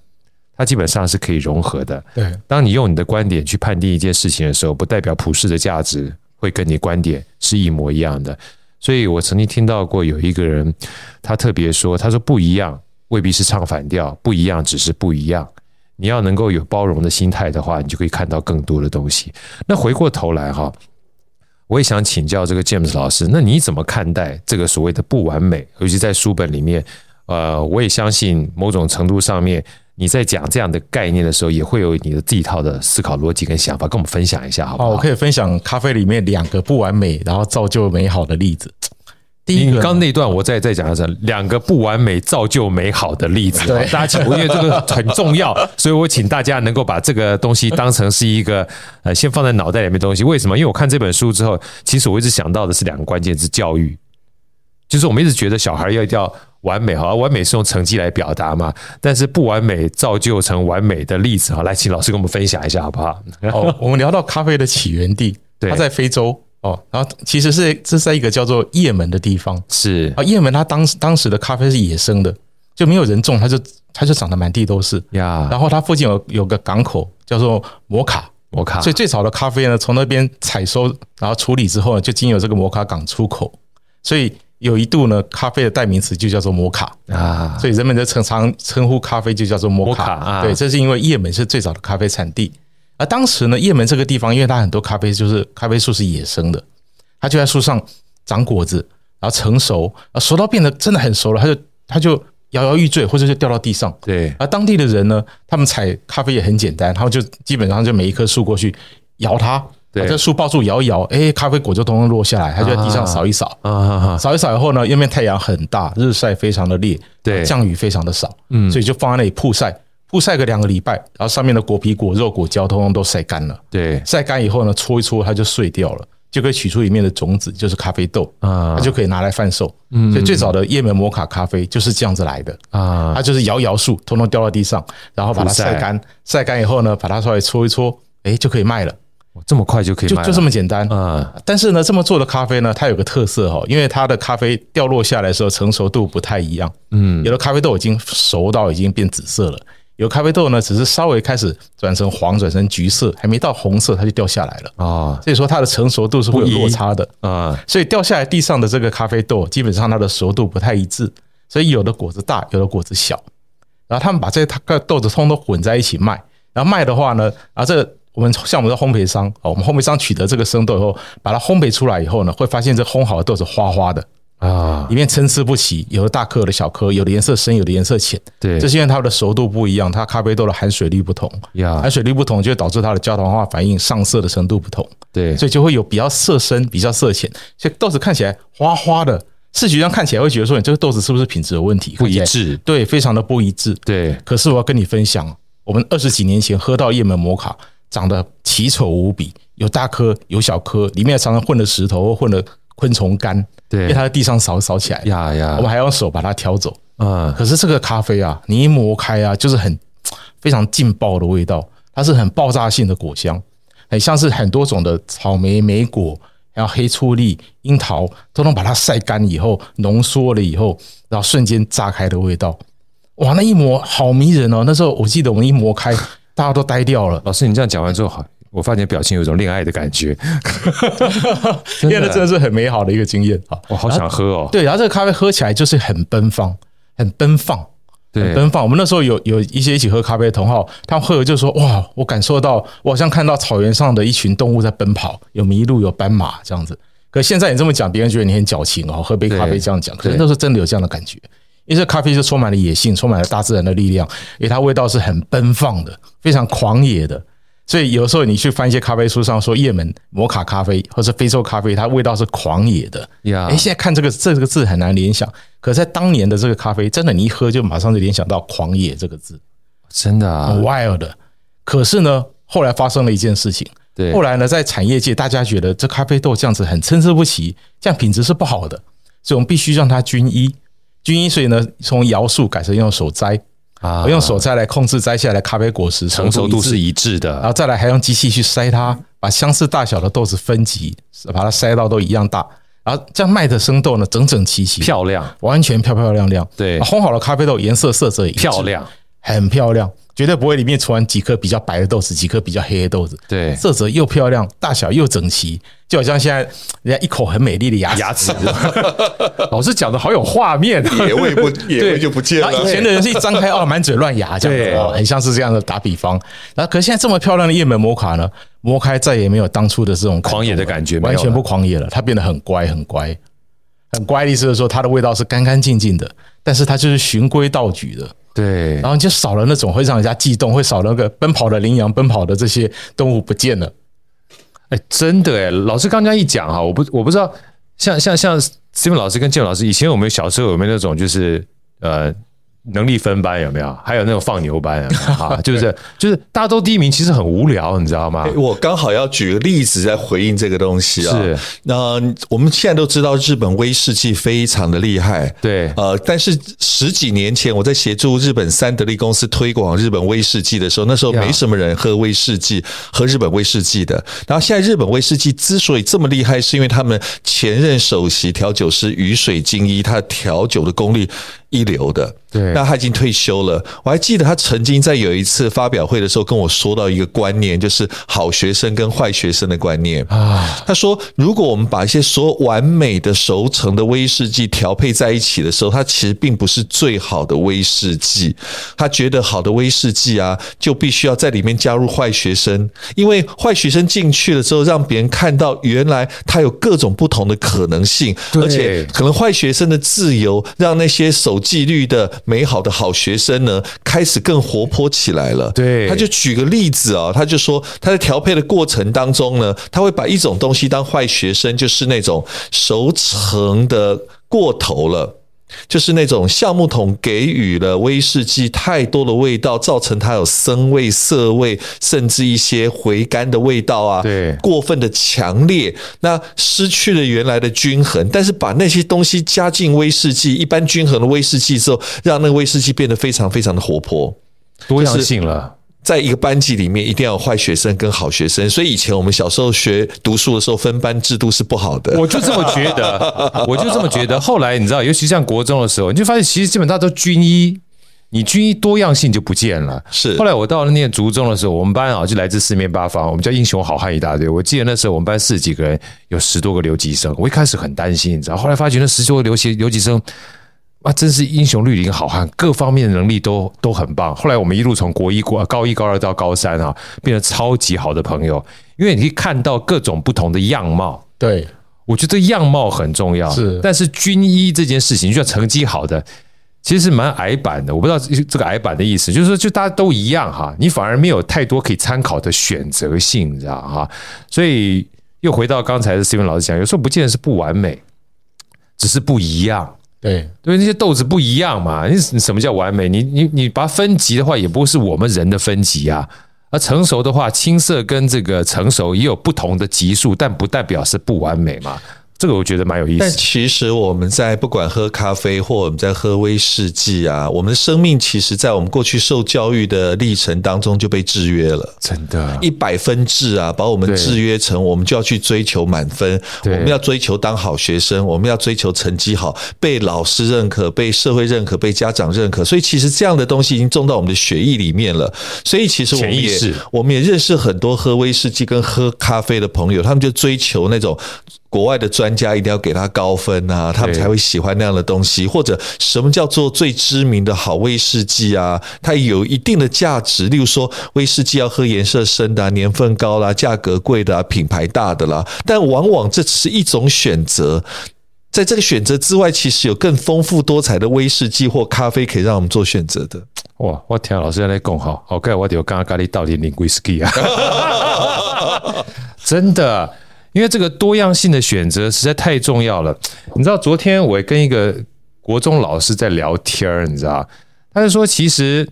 [SPEAKER 1] 它基本上是可以融合的。
[SPEAKER 3] 对，
[SPEAKER 1] 当你用你的观点去判定一件事情的时候，不代表普世的价值会跟你观点是一模一样的。所以我曾经听到过有一个人，他特别说，他说不一样未必是唱反调，不一样只是不一样。你要能够有包容的心态的话，你就可以看到更多的东西。那回过头来哈。我也想请教这个 James 老师，那你怎么看待这个所谓的不完美？尤其在书本里面，呃，我也相信某种程度上面，你在讲这样的概念的时候，也会有你的这一套的思考逻辑跟想法，跟我们分享一下，好不好？
[SPEAKER 3] 我可以分享咖啡里面两个不完美，然后造就美好的例子。第一个，
[SPEAKER 1] 刚那段我再再讲一下，两个不完美造就美好的例子。对，大家请，因为这个很重要，所以我请大家能够把这个东西当成是一个呃，先放在脑袋里面的东西。为什么？因为我看这本书之后，其实我一直想到的是两个关键字：教育。就是我们一直觉得小孩要一定要完美哈，完美是用成绩来表达嘛，但是不完美造就成完美的例子哈。来，请老师跟我们分享一下好不好？
[SPEAKER 3] 好，我们聊到咖啡的起源地，它在非洲。哦，然后其实是这是在一个叫做叶门的地方，
[SPEAKER 1] 是
[SPEAKER 3] 啊，叶门它当时当时的咖啡是野生的，就没有人种，它就它就长得满地都是
[SPEAKER 1] 呀。
[SPEAKER 3] 然后它附近有有个港口叫做摩卡，
[SPEAKER 1] 摩卡，
[SPEAKER 3] 所以最早的咖啡呢，从那边采收，然后处理之后呢，就经由这个摩卡港出口。所以有一度呢，咖啡的代名词就叫做摩卡啊，所以人们就常常称呼咖啡就叫做摩卡啊。对，这是因为叶门是最早的咖啡产地。而当时呢，也门这个地方，因为它很多咖啡就是咖啡树是野生的，它就在树上长果子，然后成熟，啊，熟到变得真的很熟了，它就它就摇摇欲坠，或者就掉到地上。
[SPEAKER 1] 对。
[SPEAKER 3] 而当地的人呢，他们采咖啡也很简单，他们就基本上就每一棵树过去摇它，把这树抱住摇一摇，哎，咖啡果就通通落下来，它就在地上扫一扫，啊，扫一扫以后呢，因为太阳很大，日晒非常的烈，
[SPEAKER 1] 对，
[SPEAKER 3] 降雨非常的少，嗯，所以就放在那里曝晒。曝晒个两个礼拜，然后上面的果皮、果肉、果胶通通都晒干了。
[SPEAKER 1] 对，
[SPEAKER 3] 晒干以后呢，搓一搓它就碎掉了，就可以取出里面的种子，就是咖啡豆啊，它就可以拿来贩售。嗯，所以最早的叶门摩卡咖啡就是这样子来的啊，它就是摇摇树，通通掉到地上，然后把它晒干，晒干以后呢，把它稍微搓一搓，哎，就可以卖了。
[SPEAKER 1] 这么快就可以卖，
[SPEAKER 3] 就就这么简单啊！但是呢，这么做的咖啡呢，它有个特色哈，因为它的咖啡掉落下来的时候成熟度不太一样。嗯，有的咖啡豆已经熟到已经变紫色了。有咖啡豆呢，只是稍微开始转成黄，转成橘色，还没到红色，它就掉下来了啊。所以说它的成熟度是会有落差的啊。所以掉下来地上的这个咖啡豆，基本上它的熟度不太一致，所以有的果子大，有的果子小。然后他们把这个豆子通通混在一起卖，然后卖的话呢，啊，这个我们像我们的烘焙商啊，我们烘焙商取得这个生豆以后，把它烘焙出来以后呢，会发现这烘好的豆子花花的啊，里面参差不齐，有的大颗，有的小颗，有的颜色深，有的颜色浅。
[SPEAKER 1] 对，
[SPEAKER 3] 这是因为它的熟度不一样，它咖啡豆的含水率不同，
[SPEAKER 1] 呀，
[SPEAKER 3] 含水率不同就会导致它的焦糖化反应上色的程度不同。
[SPEAKER 1] 对，
[SPEAKER 3] 所以就会有比较色深，比较色浅，所以豆子看起来花花的，视觉上看起来会觉得说你这个豆子是不是品质有问题？
[SPEAKER 1] 不一致，
[SPEAKER 3] 对，非常的不一致。
[SPEAKER 1] 对，
[SPEAKER 3] 可是我要跟你分享，我们二十几年前喝到叶门摩卡，长得奇丑无比，有大颗有小颗，里面常常混了石头或混了昆虫干。
[SPEAKER 1] 对，
[SPEAKER 3] 因为它在地上扫扫起来，
[SPEAKER 1] 呀呀，
[SPEAKER 3] 我们还用手把它挑走。
[SPEAKER 1] 嗯，
[SPEAKER 3] 可是这个咖啡啊，你一磨开啊，就是很 [tsk] 非常劲爆的味道，它是很爆炸性的果香，很像是很多种的草莓、莓果，然后黑醋栗、樱桃，都能把它晒干以后浓缩了以后，然后瞬间炸开的味道。哇，那一磨好迷人哦！那时候我记得我们一磨开，大家都呆掉了。
[SPEAKER 1] 老师，你这样讲完之后好。我发现表情有一种恋爱的感觉，[laughs]
[SPEAKER 3] 因为那真的是很美好的一个经验啊！
[SPEAKER 1] 我好想喝哦。
[SPEAKER 3] 对，然后这个咖啡喝起来就是很奔放，很奔放，很奔放。我们那时候有有一些一起喝咖啡的同好，他们喝了就说：“哇，我感受到我好像看到草原上的一群动物在奔跑，有麋鹿，有斑马这样子。”可现在你这么讲，别人觉得你很矫情哦，喝杯咖啡这样讲，可是那时候真的有这样的感觉，因为这咖啡就充满了野性，充满了大自然的力量，因为它味道是很奔放的，非常狂野的。所以有时候你去翻一些咖啡书上说也门摩卡咖啡或是非洲咖啡，它味道是狂野的。呀，哎，现在看这个这个字很难联想，可在当年的这个咖啡，真的你一喝就马上就联想到狂野这个字，
[SPEAKER 1] 真的啊
[SPEAKER 3] ，wild。可是呢，后来发生了一件事情，
[SPEAKER 1] 对，
[SPEAKER 3] 后来呢，在产业界大家觉得这咖啡豆这样子很参差不齐，这样品质是不好的，所以我们必须让它均一，均一。所以呢，从摇树改成用手摘。啊，我用手摘来控制摘下来的咖啡果实
[SPEAKER 1] 成熟度是一致的，
[SPEAKER 3] 然后再来还用机器去筛它，把相似大小的豆子分级，把它筛到都一样大，然后这样卖的生豆呢，整整齐齐，
[SPEAKER 1] 漂亮，
[SPEAKER 3] 完全漂漂亮亮。
[SPEAKER 1] 对，
[SPEAKER 3] 烘好的咖啡豆颜色色泽也
[SPEAKER 1] 漂亮，
[SPEAKER 3] 很漂亮。绝对不会里面出完几颗比较白的豆子，几颗比较黑的豆子。
[SPEAKER 1] 对，
[SPEAKER 3] 色泽又漂亮，大小又整齐，就好像现在人家一口很美丽的牙
[SPEAKER 1] 牙齿。[laughs] 老师讲的好有画面，[laughs]
[SPEAKER 2] 野味不野味就不见了。
[SPEAKER 3] 以前的人是一张开哦，满嘴乱牙这样子哦，很像是这样的打比方。然后，可是现在这么漂亮的叶门摩卡呢，磨开再也没有当初的这种
[SPEAKER 1] 狂野的感觉，
[SPEAKER 3] 完全不狂野了。它变得很乖，很乖，很乖的意思是说，它的味道是干干净净的，但是它就是循规蹈矩的。
[SPEAKER 1] 对，
[SPEAKER 3] 然后就少了那种会让人家悸动，会少了那个奔跑的羚羊、奔跑的这些动物不见了。
[SPEAKER 1] 哎，真的哎，老师刚刚一讲哈，我不我不知道，像像像 Steven 老师跟建老师，以前我们小时候有没有那种就是呃。能力分班有没有？还有那种放牛班啊，[laughs] 就是就是大家都第一名，其实很无聊，你知道吗？
[SPEAKER 2] 我刚好要举个例子在回应这个东西啊。
[SPEAKER 1] 是，
[SPEAKER 2] 那我们现在都知道日本威士忌非常的厉害，
[SPEAKER 1] 对，
[SPEAKER 2] 呃，但是十几年前我在协助日本三得利公司推广日本威士忌的时候，那时候没什么人喝威士忌，喝日本威士忌的。然后现在日本威士忌之所以这么厉害，是因为他们前任首席调酒师雨水精一，他调酒的功力一流的。
[SPEAKER 1] 对，
[SPEAKER 2] 那他已经退休了。我还记得他曾经在有一次发表会的时候跟我说到一个观念，就是好学生跟坏学生的观念啊。他说，如果我们把一些所有完美的熟成的威士忌调配在一起的时候，它其实并不是最好的威士忌。他觉得好的威士忌啊，就必须要在里面加入坏学生，因为坏学生进去了之后，让别人看到原来他有各种不同的可能性，而且可能坏学生的自由让那些守纪律的。美好的好学生呢，开始更活泼起来了。
[SPEAKER 1] 对，
[SPEAKER 2] 他就举个例子啊，他就说他在调配的过程当中呢，他会把一种东西当坏学生，就是那种熟成的过头了。就是那种橡木桶给予了威士忌太多的味道，造成它有生味、涩味，甚至一些回甘的味道啊。
[SPEAKER 1] 对，
[SPEAKER 2] 过分的强烈，那失去了原来的均衡。但是把那些东西加进威士忌，一般均衡的威士忌之后，让那个威士忌变得非常非常的活泼，
[SPEAKER 1] 多样性了。
[SPEAKER 2] 在一个班级里面，一定要有坏学生跟好学生。所以以前我们小时候学读书的时候，分班制度是不好的。
[SPEAKER 1] 我就这么觉得，[laughs] 我就这么觉得。后来你知道，尤其像国中的时候，你就发现其实基本上都军医，你军医多样性就不见了。
[SPEAKER 2] 是。后
[SPEAKER 1] 来我到了念竹中的时候，我们班啊就来自四面八方，我们叫英雄好汉一大堆。我记得那时候我们班四十几个人，有十多个留级生。我一开始很担心，你知道，后来发觉那十多个留级留级生。啊，真是英雄绿林好汉，各方面的能力都都很棒。后来我们一路从国一、国高一、高二到高三啊，变成超级好的朋友。因为你可以看到各种不同的样貌。
[SPEAKER 3] 对，
[SPEAKER 1] 我觉得样貌很重要，
[SPEAKER 3] 是。
[SPEAKER 1] 但是军医这件事情，就像成绩好的，其实是蛮矮板的。我不知道这个矮板的意思，就是说就大家都一样哈，你反而没有太多可以参考的选择性，你知道哈。所以又回到刚才的 Steven 老师讲，有时候不见得是不完美，只是不一样。
[SPEAKER 3] 对，
[SPEAKER 1] 因为，那些豆子不一样嘛。你什么叫完美？你你你把它分级的话，也不是我们人的分级啊。而成熟的话，青色跟这个成熟也有不同的级数，但不代表是不完美嘛。这个我觉得蛮有意思。
[SPEAKER 2] 但其实我们在不管喝咖啡或我们在喝威士忌啊，我们的生命其实，在我们过去受教育的历程当中就被制约了。
[SPEAKER 1] 真的，
[SPEAKER 2] 一百分制啊，把我们制约成我们就要去追求满分，我们要追求当好学生，我们要追求成绩好，被老师认可，被社会认可，被家长认可。所以其实这样的东西已经种到我们的血液里面了。所以其实我们也我们也认识很多喝威士忌跟喝咖啡的朋友，他们就追求那种。国外的专家一定要给他高分啊，他们才会喜欢那样的东西。或者什么叫做最知名的好威士忌啊？它有一定的价值。例如说，威士忌要喝颜色深的、年份高啦、价格贵的、品牌大的啦。但往往这只是一种选择，在这个选择之外，其实有更丰富多彩的威士忌或咖啡可以让我们做选择的。
[SPEAKER 1] 哇！我听老师在讲哈，OK，我就刚刚咖喱到底领威士忌啊，[laughs] 真的。因为这个多样性的选择实在太重要了。你知道，昨天我跟一个国中老师在聊天儿，你知道，他就说，其实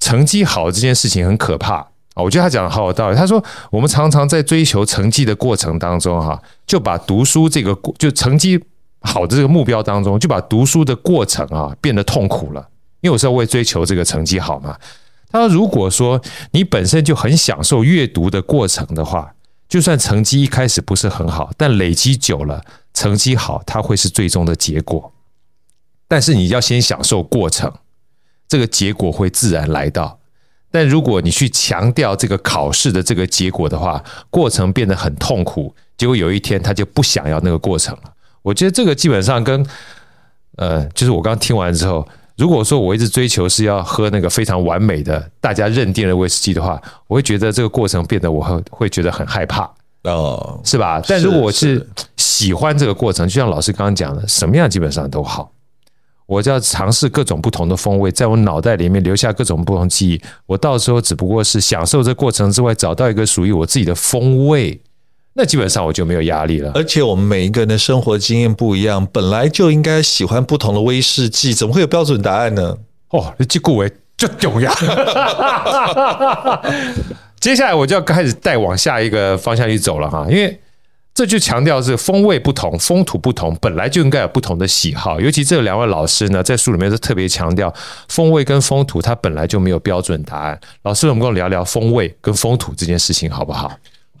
[SPEAKER 1] 成绩好这件事情很可怕啊。我觉得他讲的好有道理。他说，我们常常在追求成绩的过程当中，哈，就把读书这个就成绩好的这个目标当中，就把读书的过程啊变得痛苦了。因为有时候为追求这个成绩好嘛。他说，如果说你本身就很享受阅读的过程的话，就算成绩一开始不是很好，但累积久了，成绩好，它会是最终的结果。但是你要先享受过程，这个结果会自然来到。但如果你去强调这个考试的这个结果的话，过程变得很痛苦，结果有一天他就不想要那个过程了。我觉得这个基本上跟，呃，就是我刚听完之后。如果说我一直追求是要喝那个非常完美的、大家认定的威士忌的话，我会觉得这个过程变得我会会觉得很害怕哦，是吧？但如果我是喜欢这个过程，就像老师刚刚讲的，什么样基本上都好，我就要尝试各种不同的风味，在我脑袋里面留下各种不同记忆。我到时候只不过是享受这过程之外，找到一个属于我自己的风味。那基本上我就没有压力了，
[SPEAKER 2] 而且我们每一个人的生活经验不一样，本来就应该喜欢不同的威士忌，怎么会有标准答案呢？
[SPEAKER 1] 哦，这句话就重要。[laughs] 接下来我就要开始带往下一个方向去走了哈，因为这就强调是风味不同、风土不同，本来就应该有不同的喜好。尤其这两位老师呢，在书里面是特别强调风味跟风土，它本来就没有标准答案。老师，我们跟我聊聊风味跟风土这件事情好不好？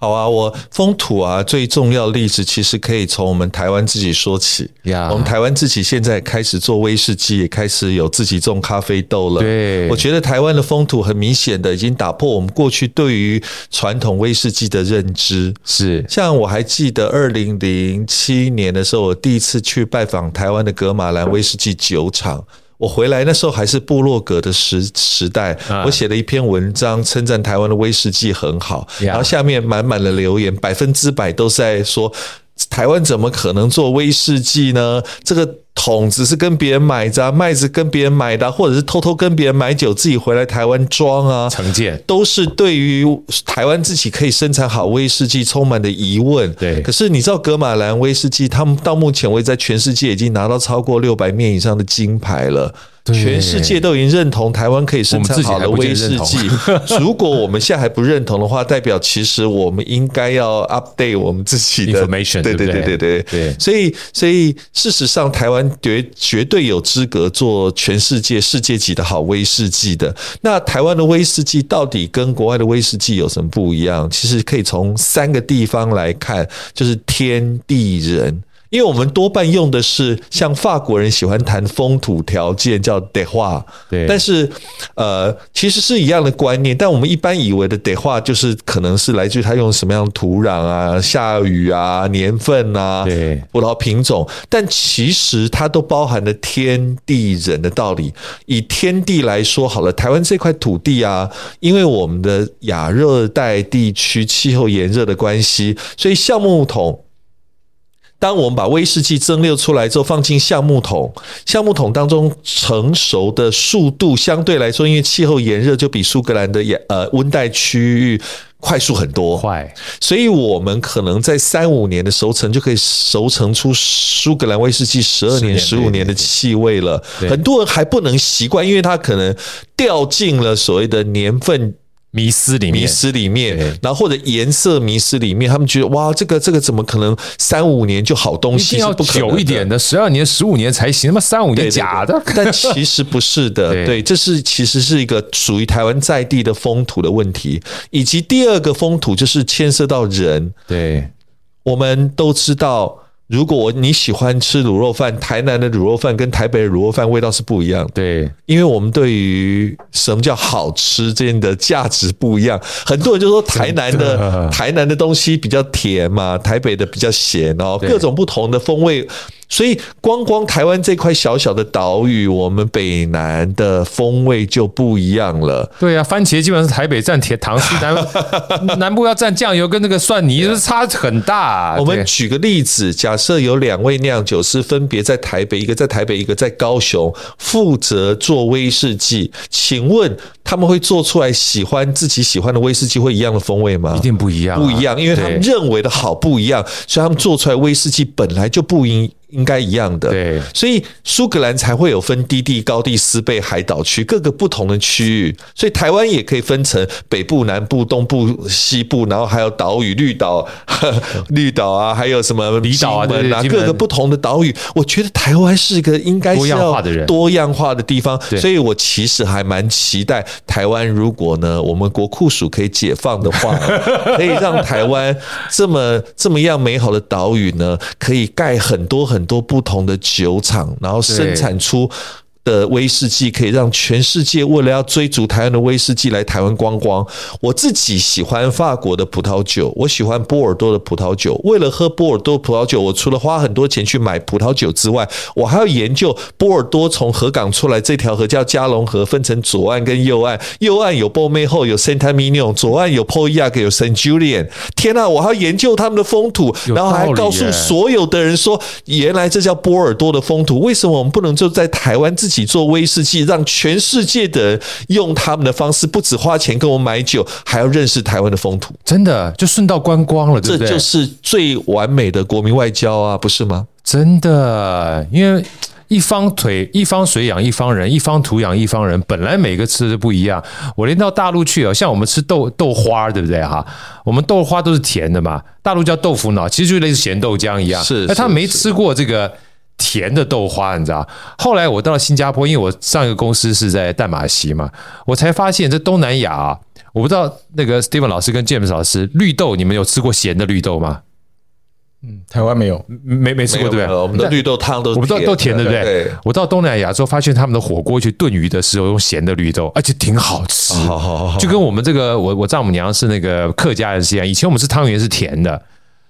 [SPEAKER 2] 好啊，我风土啊，最重要的例子其实可以从我们台湾自己说起。呀我们台湾自己现在开始做威士忌，也开始有自己种咖啡豆了。
[SPEAKER 1] 对，
[SPEAKER 2] 我觉得台湾的风土很明显的已经打破我们过去对于传统威士忌的认知。
[SPEAKER 1] 是，
[SPEAKER 2] 像我还记得二零零七年的时候，我第一次去拜访台湾的格马兰威士忌酒厂。我回来那时候还是部落格的时时代，我写了一篇文章称赞台湾的威士忌很好，然后下面满满的留言，百分之百都是在说台湾怎么可能做威士忌呢？这个。桶子是跟别人买的，麦子跟别人买的，或者是偷偷跟别人买酒，自己回来台湾装啊，
[SPEAKER 1] 成见
[SPEAKER 2] 都是对于台湾自己可以生产好威士忌充满的疑问。
[SPEAKER 1] 对，
[SPEAKER 2] 可是你知道，格马兰威士忌他们到目前为止在全世界已经拿到超过六百面以上的金牌了。全世界都已经认同台湾可以生产好的威士忌。[laughs] 如果我们现在还不认同的话，代表其实我们应该要 update 我们自己的
[SPEAKER 1] information。
[SPEAKER 2] 对对对对对对。所以所以事实上，台湾绝绝对有资格做全世界世界级的好威士忌的。那台湾的威士忌到底跟国外的威士忌有什么不一样？其实可以从三个地方来看，就是天地人。因为我们多半用的是像法国人喜欢谈风土条件，叫 terroir，
[SPEAKER 1] 对，
[SPEAKER 2] 但是呃，其实是一样的观念。但我们一般以为的 terroir 就是可能是来自于它用什么样的土壤啊、下雨啊、年份啊、
[SPEAKER 1] 对，
[SPEAKER 2] 葡萄品种，但其实它都包含了天地人的道理。以天地来说，好了，台湾这块土地啊，因为我们的亚热带地区气候炎热的关系，所以橡木桶。当我们把威士忌蒸馏出来之后，放进橡木桶，橡木桶当中成熟的速度相对来说，因为气候炎热，就比苏格兰的呃温带区域快速很多。
[SPEAKER 1] 快，
[SPEAKER 2] 所以我们可能在三五年的熟成就可以熟成出苏格兰威士忌十二年、十五年的气味了。很多人还不能习惯，因为它可能掉进了所谓的年份。
[SPEAKER 1] 迷失里面，
[SPEAKER 2] 迷失里面，然后或者颜色迷失里面，他们觉得哇，这个这个怎么可能三五年就好东西？
[SPEAKER 1] 要久一点的，十二年、十五年才行。那么三五年假的，
[SPEAKER 2] 但其实不是的。[laughs] 对，对，这是其实是一个属于台湾在地的风土的问题，以及第二个风土就是牵涉到人。
[SPEAKER 1] 对，
[SPEAKER 2] 我们都知道。如果你喜欢吃卤肉饭，台南的卤肉饭跟台北的卤肉饭味道是不一样。
[SPEAKER 1] 对，
[SPEAKER 2] 因为我们对于什么叫好吃这样的价值不一样。很多人就说台南的台南的东西比较甜嘛，台北的比较咸哦，各种不同的风味。所以，光光台湾这块小小的岛屿，我们北南的风味就不一样了。
[SPEAKER 1] 对啊，番茄基本上是台北蘸甜糖西南 [laughs] 南部要蘸酱油跟那个蒜泥，是差很大啊。
[SPEAKER 2] 我们举个例子，假设有两位酿酒师分别在台北，一个在台北，一个在高雄，负责做威士忌，请问他们会做出来喜欢自己喜欢的威士忌会一样的风味吗？
[SPEAKER 1] 一定不一样啊，
[SPEAKER 2] 不一样，因为他们认为的好不一样，所以他们做出来威士忌本来就不应。应该一样的，
[SPEAKER 1] 对，
[SPEAKER 2] 所以苏格兰才会有分低地、高地、斯贝、海岛区各个不同的区域，所以台湾也可以分成北部、南部、东部、西部，然后还有岛屿、绿岛、[laughs] 绿岛啊，还有什么
[SPEAKER 1] 离岛啊，对对，
[SPEAKER 2] 各个不同的岛屿。我觉得台湾是一个应该多样化的人、多样化的地方，所以我其实还蛮期待台湾，如果呢，我们国库署可以解放的话，[laughs] 可以让台湾这么这么样美好的岛屿呢，可以盖很多很。很多不同的酒厂，然后生产出的威士忌可以让全世界为了要追逐台湾的威士忌来台湾观光。我自己喜欢法国的葡萄酒，我喜欢波尔多的葡萄酒。为了喝波尔多葡萄酒，我除了花很多钱去买葡萄酒之外，我还要研究波尔多从河港出来这条河叫加龙河，分成左岸跟右岸。右岸有波梅后有 Saint-Emilion，左岸有 Pauillac 有 Saint Julien。天呐，我还要研究他们的风土，然后还告诉所有的人说，原来这叫波尔多的风土。为什么我们不能就在台湾自己？一起做威士忌，让全世界的人用他们的方式，不止花钱跟我买酒，还要认识台湾的风土。
[SPEAKER 1] 真的就顺道观光了，对不对？
[SPEAKER 2] 这就是最完美的国民外交啊，不是吗？
[SPEAKER 1] 真的，因为一方腿一方水养一方人，一方土养一方人。本来每个吃的不一样，我连到大陆去啊，像我们吃豆豆花，对不对哈？我们豆花都是甜的嘛，大陆叫豆腐脑，其实就类似咸豆浆一样。
[SPEAKER 2] 是，
[SPEAKER 1] 那他没吃过这个。甜的豆花，你知道？后来我到了新加坡，因为我上一个公司是在淡马锡嘛，我才发现这东南亚啊，我不知道那个 Steven 老师跟 James 老师，绿豆你们有吃过咸的绿豆吗？
[SPEAKER 3] 嗯，台湾没有，
[SPEAKER 1] 没没吃过，对不对？
[SPEAKER 2] 我们的绿豆汤都
[SPEAKER 1] 我不知道都甜，对不对？我到东南亚之后，发现他们的火锅去炖鱼的时候用咸的绿豆，而且挺好吃，就跟我们这个我我丈母娘是那个客家人是一样。以前我们吃汤圆是甜的，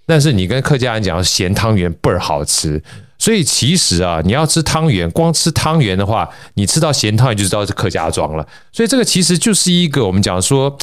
[SPEAKER 1] 但是你跟客家人讲咸汤圆倍儿好吃。所以其实啊，你要吃汤圆，光吃汤圆的话，你吃到咸汤圆就知道是客家庄了。所以这个其实就是一个我们讲说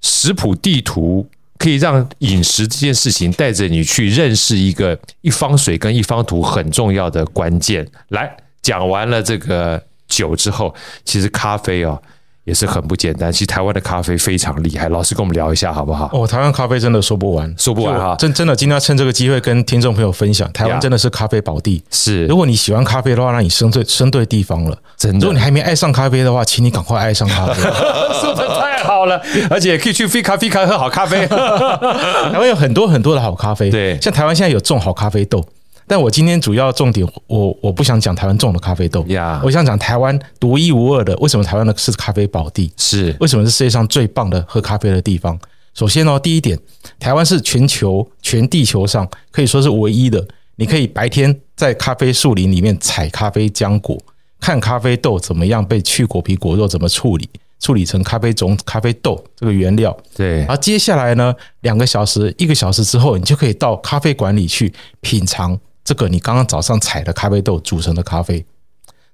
[SPEAKER 1] 食谱地图，可以让饮食这件事情带着你去认识一个一方水跟一方土很重要的关键。来，讲完了这个酒之后，其实咖啡哦。也是很不简单。其实台湾的咖啡非常厉害，老师跟我们聊一下好不好？
[SPEAKER 3] 哦，台湾咖啡真的说不完，
[SPEAKER 1] 说不完哈。
[SPEAKER 3] 真真的，今天要趁这个机会跟听众朋友分享，台湾真的是咖啡宝地。
[SPEAKER 1] 是，
[SPEAKER 3] 如果你喜欢咖啡的话，那你生对生对地方了。
[SPEAKER 1] 真的，
[SPEAKER 3] 如果你还没爱上咖啡的话，请你赶快爱上咖啡。[laughs]
[SPEAKER 1] 说的太好了，而且可以去 Fika Fika 喝好咖啡。[laughs] 台
[SPEAKER 3] 湾有很多很多的好咖啡，
[SPEAKER 1] 对，
[SPEAKER 3] 像台湾现在有种好咖啡豆。但我今天主要重点，我我不想讲台湾种的咖啡豆
[SPEAKER 1] 呀.
[SPEAKER 3] 我想讲台湾独一无二的。为什么台湾的是咖啡宝地？
[SPEAKER 1] 是
[SPEAKER 3] 为什么是世界上最棒的喝咖啡的地方？首先呢，第一点，台湾是全球全地球上可以说是唯一的，你可以白天在咖啡树林里面采咖啡浆果，看咖啡豆怎么样被去果皮果肉怎么处理，处理成咖啡种咖啡豆这个原料。
[SPEAKER 1] 对，
[SPEAKER 3] 然后接下来呢，两个小时一个小时之后，你就可以到咖啡馆里去品尝。这个你刚刚早上采的咖啡豆煮成的咖啡，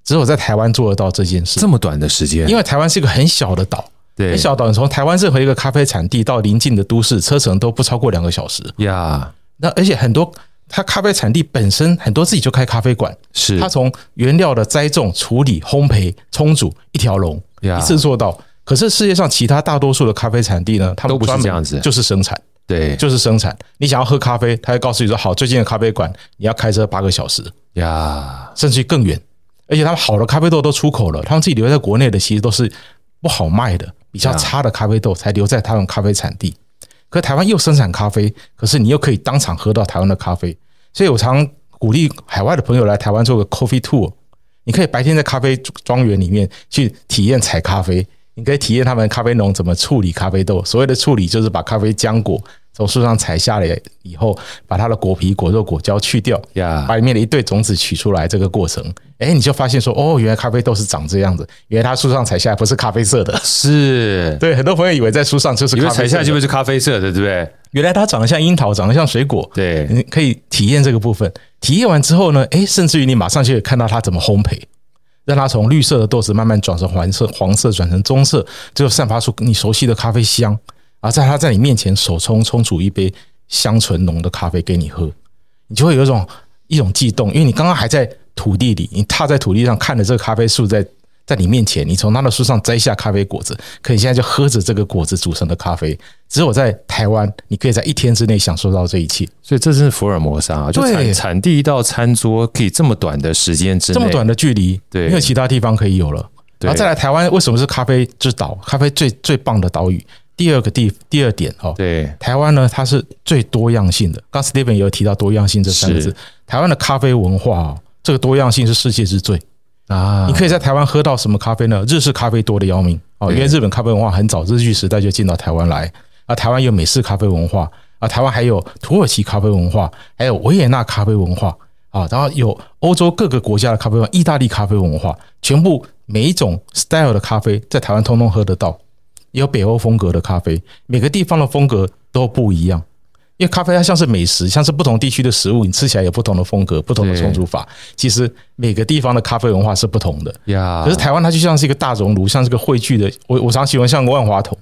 [SPEAKER 3] 只有在台湾做得到这件事。
[SPEAKER 1] 这么短的时间，
[SPEAKER 3] 因为台湾是一个很小的岛，
[SPEAKER 1] 对，
[SPEAKER 3] 很小岛，你从台湾任何一个咖啡产地到邻近的都市，车程都不超过两个小时。
[SPEAKER 1] 呀，
[SPEAKER 3] 那而且很多它咖啡产地本身很多自己就开咖啡馆，
[SPEAKER 1] 是。
[SPEAKER 3] 它从原料的栽种、处理、烘焙、冲煮一条龙，一次做到。可是世界上其他大多数的咖啡产地呢，他们
[SPEAKER 1] 都不是这样子，
[SPEAKER 3] 就是生产，
[SPEAKER 1] 对，
[SPEAKER 3] 就是生产。你想要喝咖啡，他会告诉你说：好，最近的咖啡馆你要开车八个小时
[SPEAKER 1] 呀，
[SPEAKER 3] 甚至更远。而且他们好的咖啡豆都出口了，他们自己留在国内的其实都是不好卖的，比较差的咖啡豆才留在他们咖啡产地。可台湾又生产咖啡，可是你又可以当场喝到台湾的咖啡，所以我常鼓励海外的朋友来台湾做个 coffee tour。你可以白天在咖啡庄园里面去体验采咖啡，你可以体验他们咖啡农怎么处理咖啡豆。所谓的处理，就是把咖啡浆果从树上采下来以后，把它的果皮、果肉、果胶去掉，把里面的一堆种子取出来，这个过程。哎，你就发现说，哦，原来咖啡豆是长这样子。原来它树上采下来不是咖啡色的，
[SPEAKER 1] 是 [laughs]
[SPEAKER 3] 对。很多朋友以为在树上就是咖啡色，
[SPEAKER 1] 采下来就会是咖啡色的，对不对？
[SPEAKER 3] 原来它长得像樱桃，长得像水果。
[SPEAKER 1] 对，
[SPEAKER 3] 你可以体验这个部分。体验完之后呢，哎，甚至于你马上就可以看到它怎么烘焙，让它从绿色的豆子慢慢转成黄色，黄色转成棕色，最后散发出你熟悉的咖啡香。而在他在你面前手冲冲煮一杯香醇浓的咖啡给你喝，你就会有一种一种悸动，因为你刚刚还在。土地里，你踏在土地上，看着这个咖啡树在在你面前，你从它的树上摘下咖啡果子，可你现在就喝着这个果子煮成的咖啡。只有在台湾，你可以在一天之内享受到这一切。
[SPEAKER 1] 所以这是福尔摩沙啊，就产产地到餐桌可以这么短的时间之内，
[SPEAKER 3] 这么短的距离，对，没有其他地方可以有了。然后再来台湾，为什么是咖啡之岛？咖啡最最棒的岛屿。第二个地第二点哦，
[SPEAKER 1] 对，
[SPEAKER 3] 台湾呢，它是最多样性的。刚 Steven 也有提到多样性这三个字，台湾的咖啡文化哦。这个多样性是世界之最啊！你可以在台湾喝到什么咖啡呢？日式咖啡多的要命哦，因为日本咖啡文化很早，日据时代就进到台湾来。啊，台湾有美式咖啡文化啊，台湾还有土耳其咖啡文化，还有维也纳咖啡文化啊，然后有欧洲各个国家的咖啡文化，意大利咖啡文化，全部每一种 style 的咖啡在台湾通通喝得到。也有北欧风格的咖啡，每个地方的风格都不一样。因为咖啡它像是美食，像是不同地区的食物，你吃起来有不同的风格、不同的冲煮法。其实每个地方的咖啡文化是不同的。呀，可是台湾它就像是一个大熔炉，像是个汇聚的。我我常喜欢像个万花筒，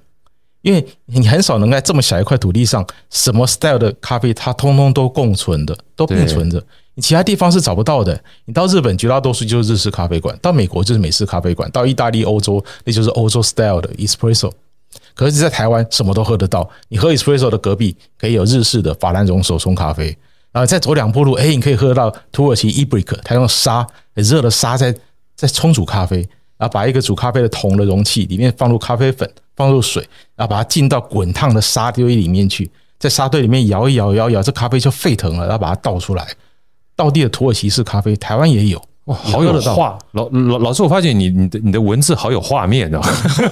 [SPEAKER 3] 因为你很少能在这么小一块土地上，什么 style 的咖啡它通通都共存的，都并存着。其他地方是找不到的。你到日本，绝大多数就是日式咖啡馆；到美国就是美式咖啡馆；到意大利、欧洲，那就是欧洲 style 的 espresso。可是，在台湾什么都喝得到。你喝 espresso 的隔壁可以有日式的法兰绒手冲咖啡，然后再走两步路，哎，你可以喝到土耳其 Ibrik，它用沙很热的沙在在冲煮咖啡，然后把一个煮咖啡的铜的容器里面放入咖啡粉，放入水，然后把它浸到滚烫的沙堆里面去，在沙堆里面摇一摇，摇一摇，这咖啡就沸腾了，然后把它倒出来。道地的土耳其式咖啡，台湾也有。
[SPEAKER 1] 哇，好有画！老老老师，我发现你你的你的文字好有画面哦。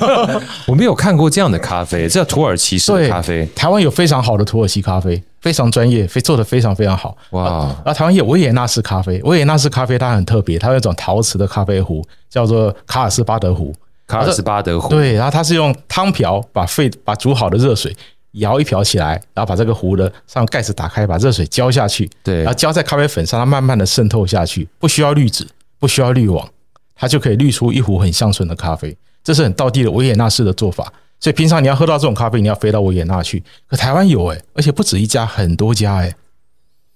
[SPEAKER 1] [laughs] 我没有看过这样的咖啡，这叫土耳其式的咖啡。
[SPEAKER 3] 台湾有非常好的土耳其咖啡，非常专业，非做的非常非常好。
[SPEAKER 1] 哇！
[SPEAKER 3] 然后台湾有维也纳式咖啡，维也纳式咖啡它很特别，它有一种陶瓷的咖啡壶，叫做卡尔斯巴德壶。
[SPEAKER 1] 卡尔斯巴德壶，
[SPEAKER 3] 对，然后它是用汤瓢把沸把煮好的热水。摇一瓢起来，然后把这个壶的上盖子打开，把热水浇下去，
[SPEAKER 1] 对，
[SPEAKER 3] 然后浇在咖啡粉上，它慢慢的渗透下去，不需要滤纸，不需要滤网，它就可以滤出一壶很香醇的咖啡。这是很道地的维也纳式的做法。所以平常你要喝到这种咖啡，你要飞到维也纳去。可台湾有诶，而且不止一家，很多家诶。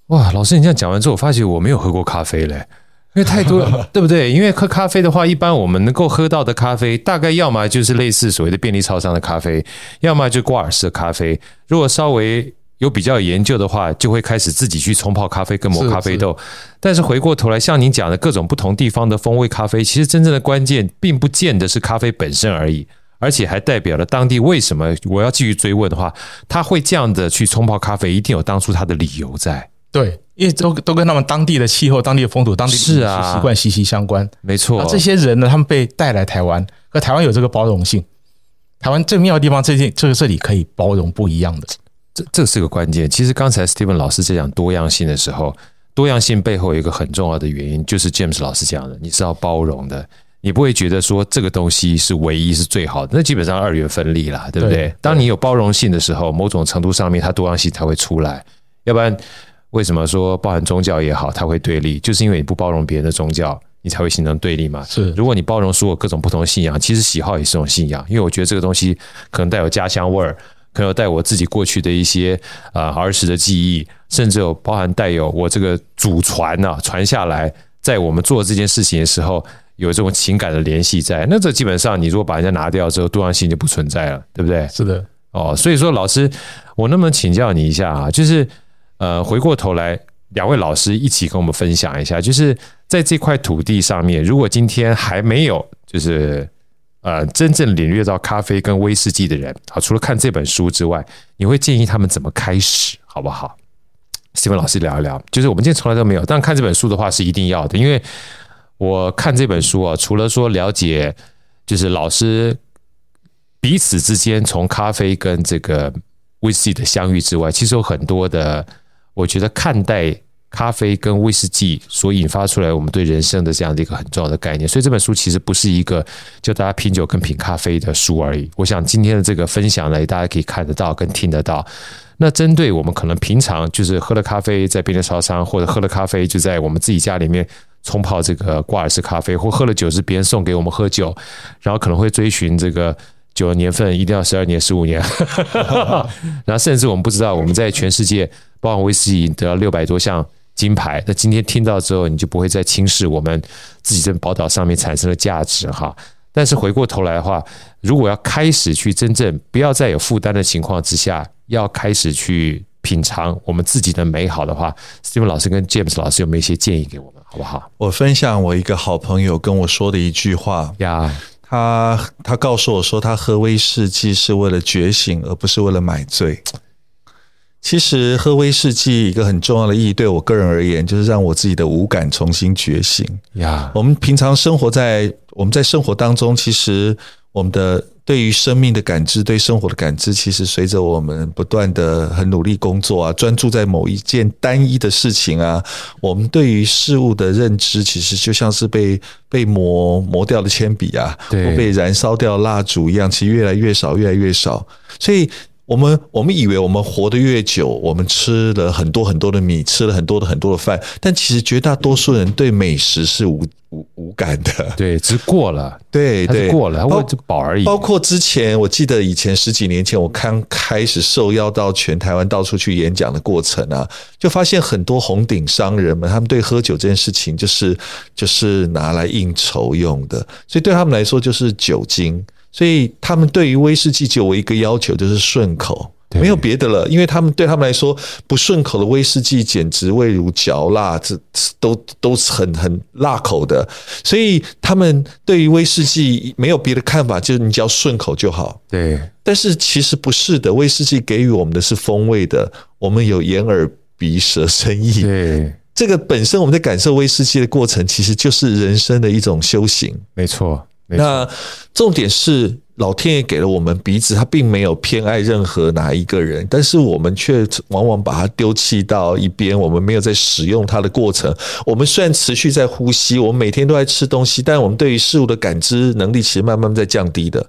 [SPEAKER 1] 哇，老师你这样讲完之后，我发现我没有喝过咖啡嘞。因为太多了，[laughs] 对不对？因为喝咖啡的话，一般我们能够喝到的咖啡，大概要么就是类似所谓的便利超商的咖啡，要么就挂耳式的咖啡。如果稍微有比较研究的话，就会开始自己去冲泡咖啡跟磨咖啡豆。但是回过头来，像您讲的各种不同地方的风味咖啡，其实真正的关键并不见得是咖啡本身而已，而且还代表了当地为什么。我要继续追问的话，他会这样的去冲泡咖啡，一定有当初他的理由在。
[SPEAKER 3] 对，因为都都跟他们当地的气候、当地的风土、当地的习惯息息相关。
[SPEAKER 1] 没错，
[SPEAKER 3] 这些人呢，他们被带来台湾，和台湾有这个包容性。台湾最妙的地方，这件这个这里可以包容不一样的，
[SPEAKER 1] 这这是个关键。其实刚才 Steven 老师在讲多样性的时候，多样性背后有一个很重要的原因，就是 James 老师讲的，你是要包容的，你不会觉得说这个东西是唯一是最好的，那基本上二元分立啦，对不对？对，当你有包容性的时候，某种程度上面，它多样性才会出来，要不然。为什么说包含宗教也好，它会对立？就是因为你不包容别人的宗教，你才会形成对立嘛。
[SPEAKER 3] 是，
[SPEAKER 1] 如果你包容所有各种不同的信仰，其实喜好也是种信仰。因为我觉得这个东西可能带有家乡味儿，可能有带我自己过去的一些啊儿时的记忆，甚至有包含带有我这个祖传呐传下来，在我们做这件事情的时候，有这种情感的联系在。那这基本上，你如果把人家拿掉之后，多样性就不存在了，对不对？
[SPEAKER 3] 是的，
[SPEAKER 1] 哦，所以说老师，我能不能请教你一下啊？就是呃，回过头来，两位老师一起跟我们分享一下，就是在这块土地上面，如果今天还没有就是。呃，真正领略到咖啡跟威士忌的人，好，除了看这本书之外，你会建议他们怎么开始，好不好西文老师聊一聊，就是我们今天从来都没有，但看这本书的话是一定要的，因为我看这本书啊，除了说了解，就是老师彼此之间从咖啡跟这个威士忌的相遇之外，其实有很多的，我觉得看待。咖啡跟威士忌所引发出来，我们对人生的这样的一个很重要的概念，所以这本书其实不是一个就大家品酒跟品咖啡的书而已。我想今天的这个分享呢，大家可以看得到跟听得到。那针对我们可能平常就是喝了咖啡在便利超商，或者喝了咖啡就在我们自己家里面冲泡这个挂耳式咖啡，或喝了酒是别人送给我们喝酒，然后可能会追寻这个酒的年份一定要十二年、十五年，[laughs] 然后甚至我们不知道我们在全世界，包括威士忌得到六百多项。金牌，那今天听到之后，你就不会再轻视我们自己在宝岛上面产生的价值哈。但是回过头来的话，如果要开始去真正不要再有负担的情况之下，要开始去品尝我们自己的美好的话，Steven 老师跟 James 老师有没有一些建议给我们，好不好？
[SPEAKER 2] 我分享我一个好朋友跟我说的一句话呀，他他告诉我说，他喝威士忌是为了觉醒，而不是为了买醉。其实喝威士忌一个很重要的意义，对我个人而言，就是让我自己的五感重新觉醒呀。我们平常生活在我们在生活当中，其实我们的对于生命的感知、对生活的感知，其实随着我们不断的很努力工作啊，专注在某一件单一的事情啊，我们对于事物的认知，其实就像是被被磨磨掉的铅笔啊，或被燃烧掉蜡烛一样，其实越来越少，越来越少，所以。我们我们以为我们活得越久，我们吃了很多很多的米，吃了很多的很多的饭，但其实绝大多数人对美食是无无无感的。
[SPEAKER 1] 对，只是过了，
[SPEAKER 2] 对对，
[SPEAKER 1] 过了，为饱而已。
[SPEAKER 2] 包括之前，我记得以前十几年前，我刚开始受邀到全台湾到处去演讲的过程啊，就发现很多红顶商人们，他们对喝酒这件事情，就是就是拿来应酬用的，所以对他们来说就是酒精。所以他们对于威士忌只有一个要求，就是顺口，没有别的了。因为他们对他们来说，不顺口的威士忌简直味如嚼蜡，这都都是很很辣口的。所以他们对于威士忌没有别的看法，就是你只要顺口就好。
[SPEAKER 1] 对，
[SPEAKER 2] 但是其实不是的，威士忌给予我们的是风味的，我们有眼耳鼻舌身意。
[SPEAKER 1] 对，
[SPEAKER 2] 这个本身我们在感受威士忌的过程，其实就是人生的一种修行。
[SPEAKER 1] 没错。
[SPEAKER 2] 那重点是，老天爷给了我们鼻子，他并没有偏爱任何哪一个人，但是我们却往往把它丢弃到一边，我们没有在使用它的过程。我们虽然持续在呼吸，我们每天都在吃东西，但我们对于事物的感知能力其实慢慢在降低的。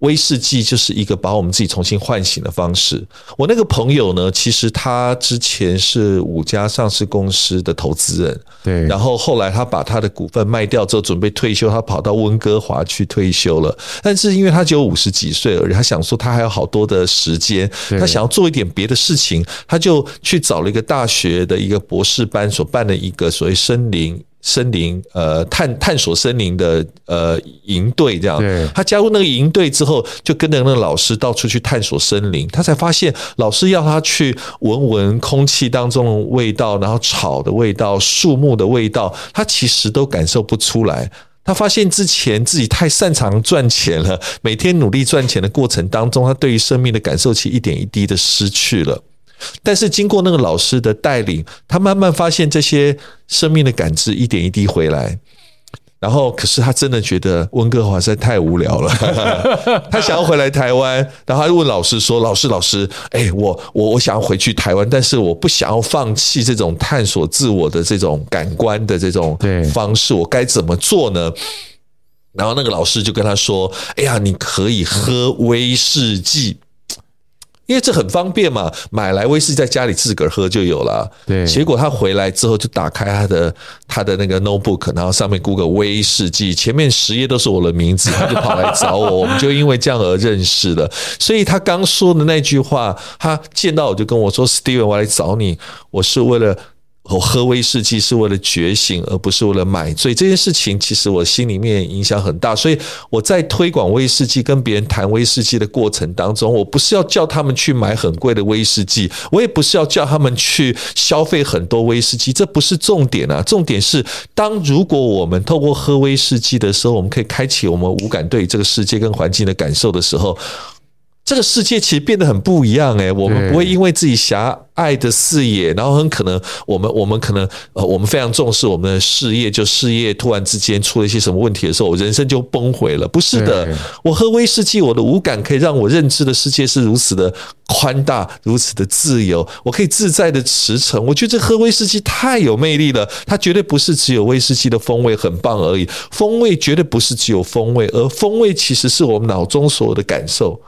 [SPEAKER 2] 威士忌就是一个把我们自己重新唤醒的方式。我那个朋友呢，其实他之前是五家上市公司的投资人，
[SPEAKER 1] 对。
[SPEAKER 2] 然后后来他把他的股份卖掉之后，准备退休，他跑到温哥华去退休了。但是因为他只有五十几岁而已，他想说他还有好多的时间，他想要做一点别的事情，他就去找了一个大学的一个博士班所办的一个所谓森林。森林，呃，探探索森林的呃营队这
[SPEAKER 1] 样，
[SPEAKER 2] 他加入那个营队之后，就跟着那个老师到处去探索森林。他才发现，老师要他去闻闻空气当中的味道，然后草的味道、树木的味道，他其实都感受不出来。他发现之前自己太擅长赚钱了，每天努力赚钱的过程当中，他对于生命的感受其实一点一滴的失去了。但是经过那个老师的带领，他慢慢发现这些生命的感知一点一滴回来。然后，可是他真的觉得温哥华实在太无聊了，[laughs] 他想要回来台湾。然后他就问老师说：“老师，老师，哎，我我我想要回去台湾，但是我不想要放弃这种探索自我的这种感官的这种方式，我该怎么做呢？”然后那个老师就跟他说：“哎呀，你可以喝威士忌。”因为这很方便嘛，买来威士忌在家里自个儿喝就有了。
[SPEAKER 1] 对，
[SPEAKER 2] 结果他回来之后就打开他的他的那个 notebook，然后上面 Google 威士忌，前面十页都是我的名字，他就跑来找我，我们就因为这样而认识了。所以他刚说的那句话，他见到我就跟我说：“Steven，我来找你，我是为了。”我喝威士忌是为了觉醒，而不是为了买醉。这件事情其实我心里面影响很大，所以我在推广威士忌、跟别人谈威士忌的过程当中，我不是要叫他们去买很贵的威士忌，我也不是要叫他们去消费很多威士忌，这不是重点啊。重点是，当如果我们透过喝威士忌的时候，我们可以开启我们五感对这个世界跟环境的感受的时候。这个世界其实变得很不一样诶，我们不会因为自己狭隘的视野，然后很可能我们我们可能呃我们非常重视我们的事业，就事业突然之间出了一些什么问题的时候，我人生就崩毁了。不是的，我喝威士忌，我的五感可以让我认知的世界是如此的宽大，如此的自由，我可以自在的驰骋。我觉得这喝威士忌太有魅力了，它绝对不是只有威士忌的风味很棒而已，风味绝对不是只有风味，而风味其实是我们脑中所有的感受。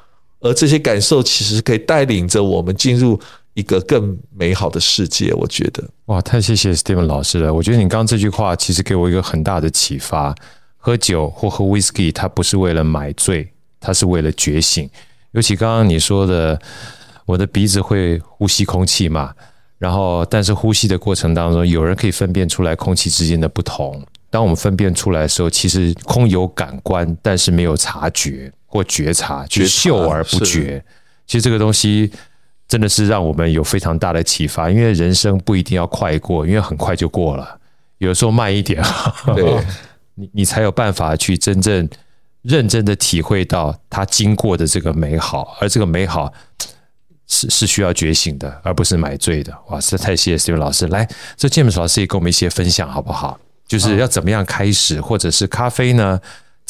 [SPEAKER 2] 而这些感受其实可以带领着我们进入一个更美好的世界。我觉得，
[SPEAKER 1] 哇，太谢谢 Steven 老师了。我觉得你刚刚这句话其实给我一个很大的启发：喝酒或喝 Whisky，它不是为了买醉，它是为了觉醒。尤其刚刚你说的，我的鼻子会呼吸空气嘛，然后但是呼吸的过程当中，有人可以分辨出来空气之间的不同。当我们分辨出来的时候，其实空有感官，但是没有察觉。或觉察，觉嗅而不觉。其实这个东西真的是让我们有非常大的启发，因为人生不一定要快过，因为很快就过了。有时候慢一点，[laughs] 对，你你才有办法去真正认真的体会到它经过的这个美好，而这个美好是是需要觉醒的，而不是买醉的。哇，实在太谢谢 Steven 老师，来，这 James 老师也给我们一些分享，好不好？就是要怎么样开始，或者是咖啡呢？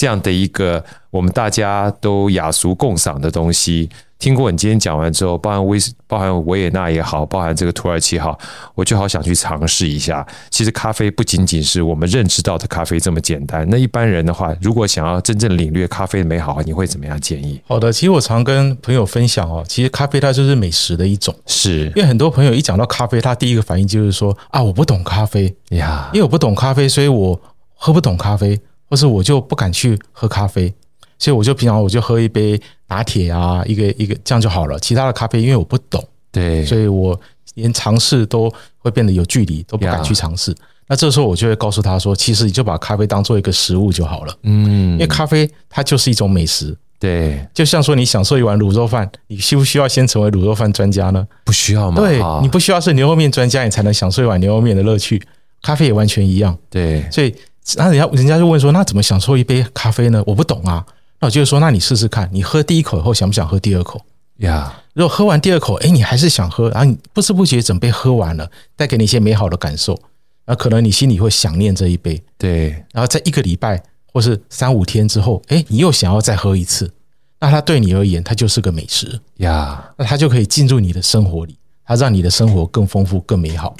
[SPEAKER 1] 这样的一个我们大家都雅俗共赏的东西，听过你今天讲完之后，包含威斯，包含维也纳也好，包含这个土耳其好，我就好想去尝试一下。其实咖啡不仅仅是我们认知到的咖啡这么简单。那一般人的话，如果想要真正领略咖啡的美好，你会怎么样建议？
[SPEAKER 3] 好的，其实我常跟朋友分享哦，其实咖啡它就是美食的一种，
[SPEAKER 1] 是
[SPEAKER 3] 因为很多朋友一讲到咖啡，他第一个反应就是说啊，我不懂咖啡呀，因为我不懂咖啡，所以我喝不懂咖啡。或是我就不敢去喝咖啡，所以我就平常我就喝一杯拿铁啊，一个一个这样就好了。其他的咖啡因为我不懂，
[SPEAKER 1] 对，
[SPEAKER 3] 所以我连尝试都会变得有距离，都不敢去尝试。那这时候我就会告诉他说，其实你就把咖啡当做一个食物就好了，嗯，因为咖啡它就是一种美食，
[SPEAKER 1] 对，
[SPEAKER 3] 就像说你享受一碗卤肉饭，你需不需要先成为卤肉饭专家呢？
[SPEAKER 1] 不需要吗？
[SPEAKER 3] 对，你不需要是牛肉面专家，你才能享受一碗牛肉面的乐趣。咖啡也完全一样，
[SPEAKER 1] 对，
[SPEAKER 3] 所以。那人家人家就问说，那怎么享受一杯咖啡呢？我不懂啊。那我就说，那你试试看，你喝第一口以后想不想喝第二口
[SPEAKER 1] 呀.
[SPEAKER 3] 如果喝完第二口，哎，你还是想喝，然后你不知不觉整杯喝完了，带给你一些美好的感受，那可能你心里会想念这一杯。
[SPEAKER 1] 对，
[SPEAKER 3] 然后在一个礼拜或是三五天之后，哎，你又想要再喝一次，那它对你而言，它就是个美食
[SPEAKER 1] 呀。
[SPEAKER 3] 那它就可以进入你的生活里，它让你的生活更丰富、更美好。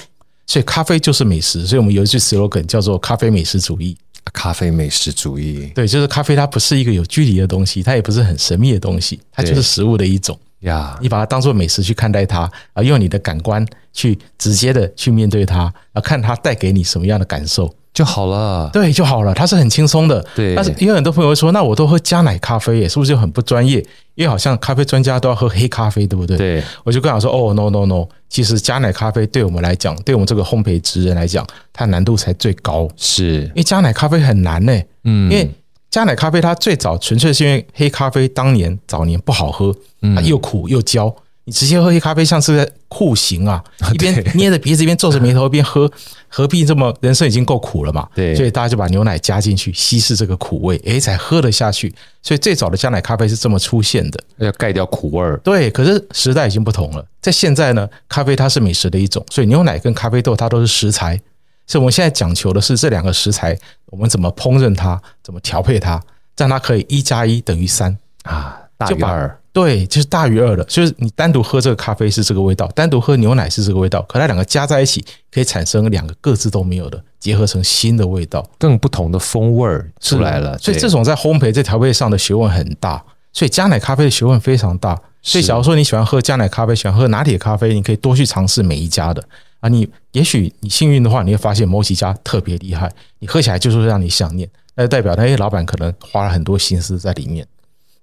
[SPEAKER 3] 所以咖啡就是美食，所以我们有一句 slogan 叫做“咖啡美食主义”。
[SPEAKER 1] 咖啡美食主义，
[SPEAKER 3] 对，就是咖啡，它不是一个有距离的东西，它也不是很神秘的东西，它就是食物的一种
[SPEAKER 1] 呀。
[SPEAKER 3] 你把它当做美食去看待它，啊，用你的感官去直接的去面对它，啊，看它带给你什么样的感受。
[SPEAKER 1] 就好了，
[SPEAKER 3] 对，就好了。它是很轻松的，
[SPEAKER 1] 对。
[SPEAKER 3] 但是因为很多朋友会说，那我都喝加奶咖啡耶，是不是就很不专业？因为好像咖啡专家都要喝黑咖啡，对不对？
[SPEAKER 1] 对。我
[SPEAKER 3] 就跟他说，哦，no no no，其实加奶咖啡对我们来讲，对我们这个烘焙职人来讲，它难度才最高。
[SPEAKER 1] 是
[SPEAKER 3] 因为加奶咖啡很难呢，嗯，因为加奶咖啡它最早纯粹是因为黑咖啡当年早年不好喝，它又苦又焦。你直接喝黑咖啡像是在酷刑啊！一边捏着鼻子，一边皱着眉头，一边喝，何必这么？人生已经够苦了嘛？
[SPEAKER 1] 对，
[SPEAKER 3] 所以大家就把牛奶加进去，稀释这个苦味，诶，才喝得下去。所以最早的加奶咖啡是这么出现的，
[SPEAKER 1] 要盖掉苦味儿。
[SPEAKER 3] 对，可是时代已经不同了，在现在呢，咖啡它是美食的一种，所以牛奶跟咖啡豆它都是食材，所以我们现在讲求的是这两个食材，我们怎么烹饪它，怎么调配它，让它可以一加一等于三啊，大于二。对，就是大于二的，就是你单独喝这个咖啡是这个味道，单独喝牛奶是这个味道，可它两个加在一起，可以产生两个各自都没有的，结合成新的味道，
[SPEAKER 1] 更不同的风味儿出来了。
[SPEAKER 3] 所以这种在烘焙、在调配上的学问很大，所以加奶咖啡的学问非常大。所以，假如说你喜欢喝加奶咖啡，喜欢喝拿铁咖啡，你可以多去尝试每一家的啊。你也许你幸运的话，你会发现某几家特别厉害，你喝起来就是让你想念。那就代表那些老板可能花了很多心思在里面。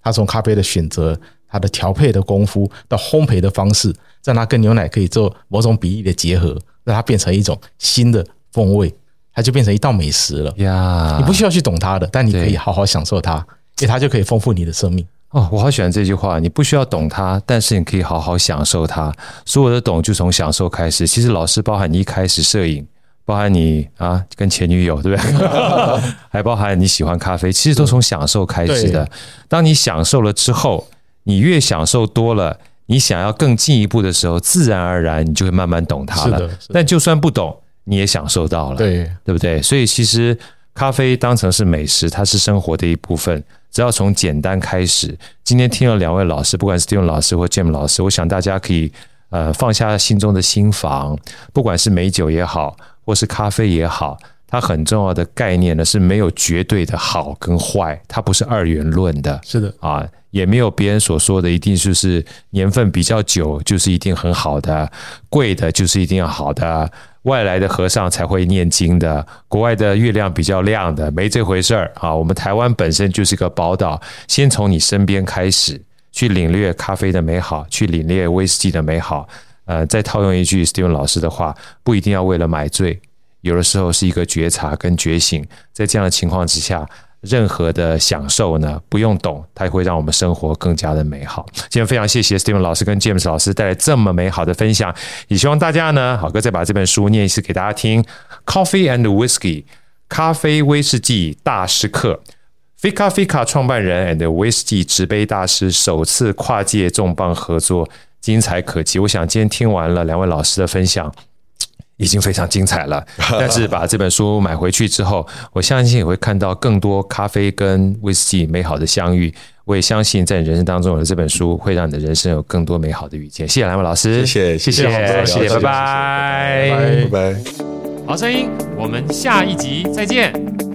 [SPEAKER 3] 他从咖啡的选择、他的调配的功夫到烘焙的方式，让它跟牛奶可以做某种比例的结合，让它变成一种新的风味，它就变成一道美食了呀。你不需要去懂它的，但你可以好好享受它，因为它就可以丰富你的生命。
[SPEAKER 1] 哦，我好喜欢这句话。你不需要懂它，但是你可以好好享受它。所有的懂就从享受开始。其实老师包含你一开始摄影，包含你啊跟前女友，对不对？[laughs] 还包含你喜欢咖啡，其实都从享受开始的。当你享受了之后，你越享受多了，你想要更进一步的时候，自然而然你就会慢慢懂它了。但就算不懂，你也享受到了，对对不对？所以其实咖啡当成是美食，它是生活的一部分。只要从简单开始。今天听了两位老师，不管是 Steven 老师或 James 老师，我想大家可以呃放下心中的心房，不管是美酒也好，或是咖啡也好，它很重要的概念呢是没有绝对的好跟坏，它不是二元论的，
[SPEAKER 3] 是的
[SPEAKER 1] 啊，也没有别人所说的一定就是年份比较久就是一定很好的，贵的就是一定要好的。外来的和尚才会念经的，国外的月亮比较亮的，没这回事儿啊！我们台湾本身就是一个宝岛，先从你身边开始，去领略咖啡的美好，去领略威士忌的美好。呃，再套用一句 Steven 老师的话，不一定要为了买醉，有的时候是一个觉察跟觉醒，在这样的情况之下。任何的享受呢，不用懂，它也会让我们生活更加的美好。今天非常谢谢 Steven 老师跟 James 老师带来这么美好的分享，也希望大家呢，好哥再把这本书念一次给大家听，《Coffee and Whiskey》咖啡威士忌大师课，Fika Fika 创办人 and 威士忌执杯大师首次跨界重磅合作，精彩可期。我想今天听完了两位老师的分享。已经非常精彩了，[laughs] 但是把这本书买回去之后，我相信也会看到更多咖啡跟威士忌美好的相遇。我也相信在你人生当中有了这本书，会让你的人生有更多美好的遇见。谢谢两位老师，
[SPEAKER 2] 谢谢，谢谢，
[SPEAKER 1] 谢谢，拜拜，
[SPEAKER 2] 拜拜，拜拜。
[SPEAKER 4] 好声音，我们下一集再见。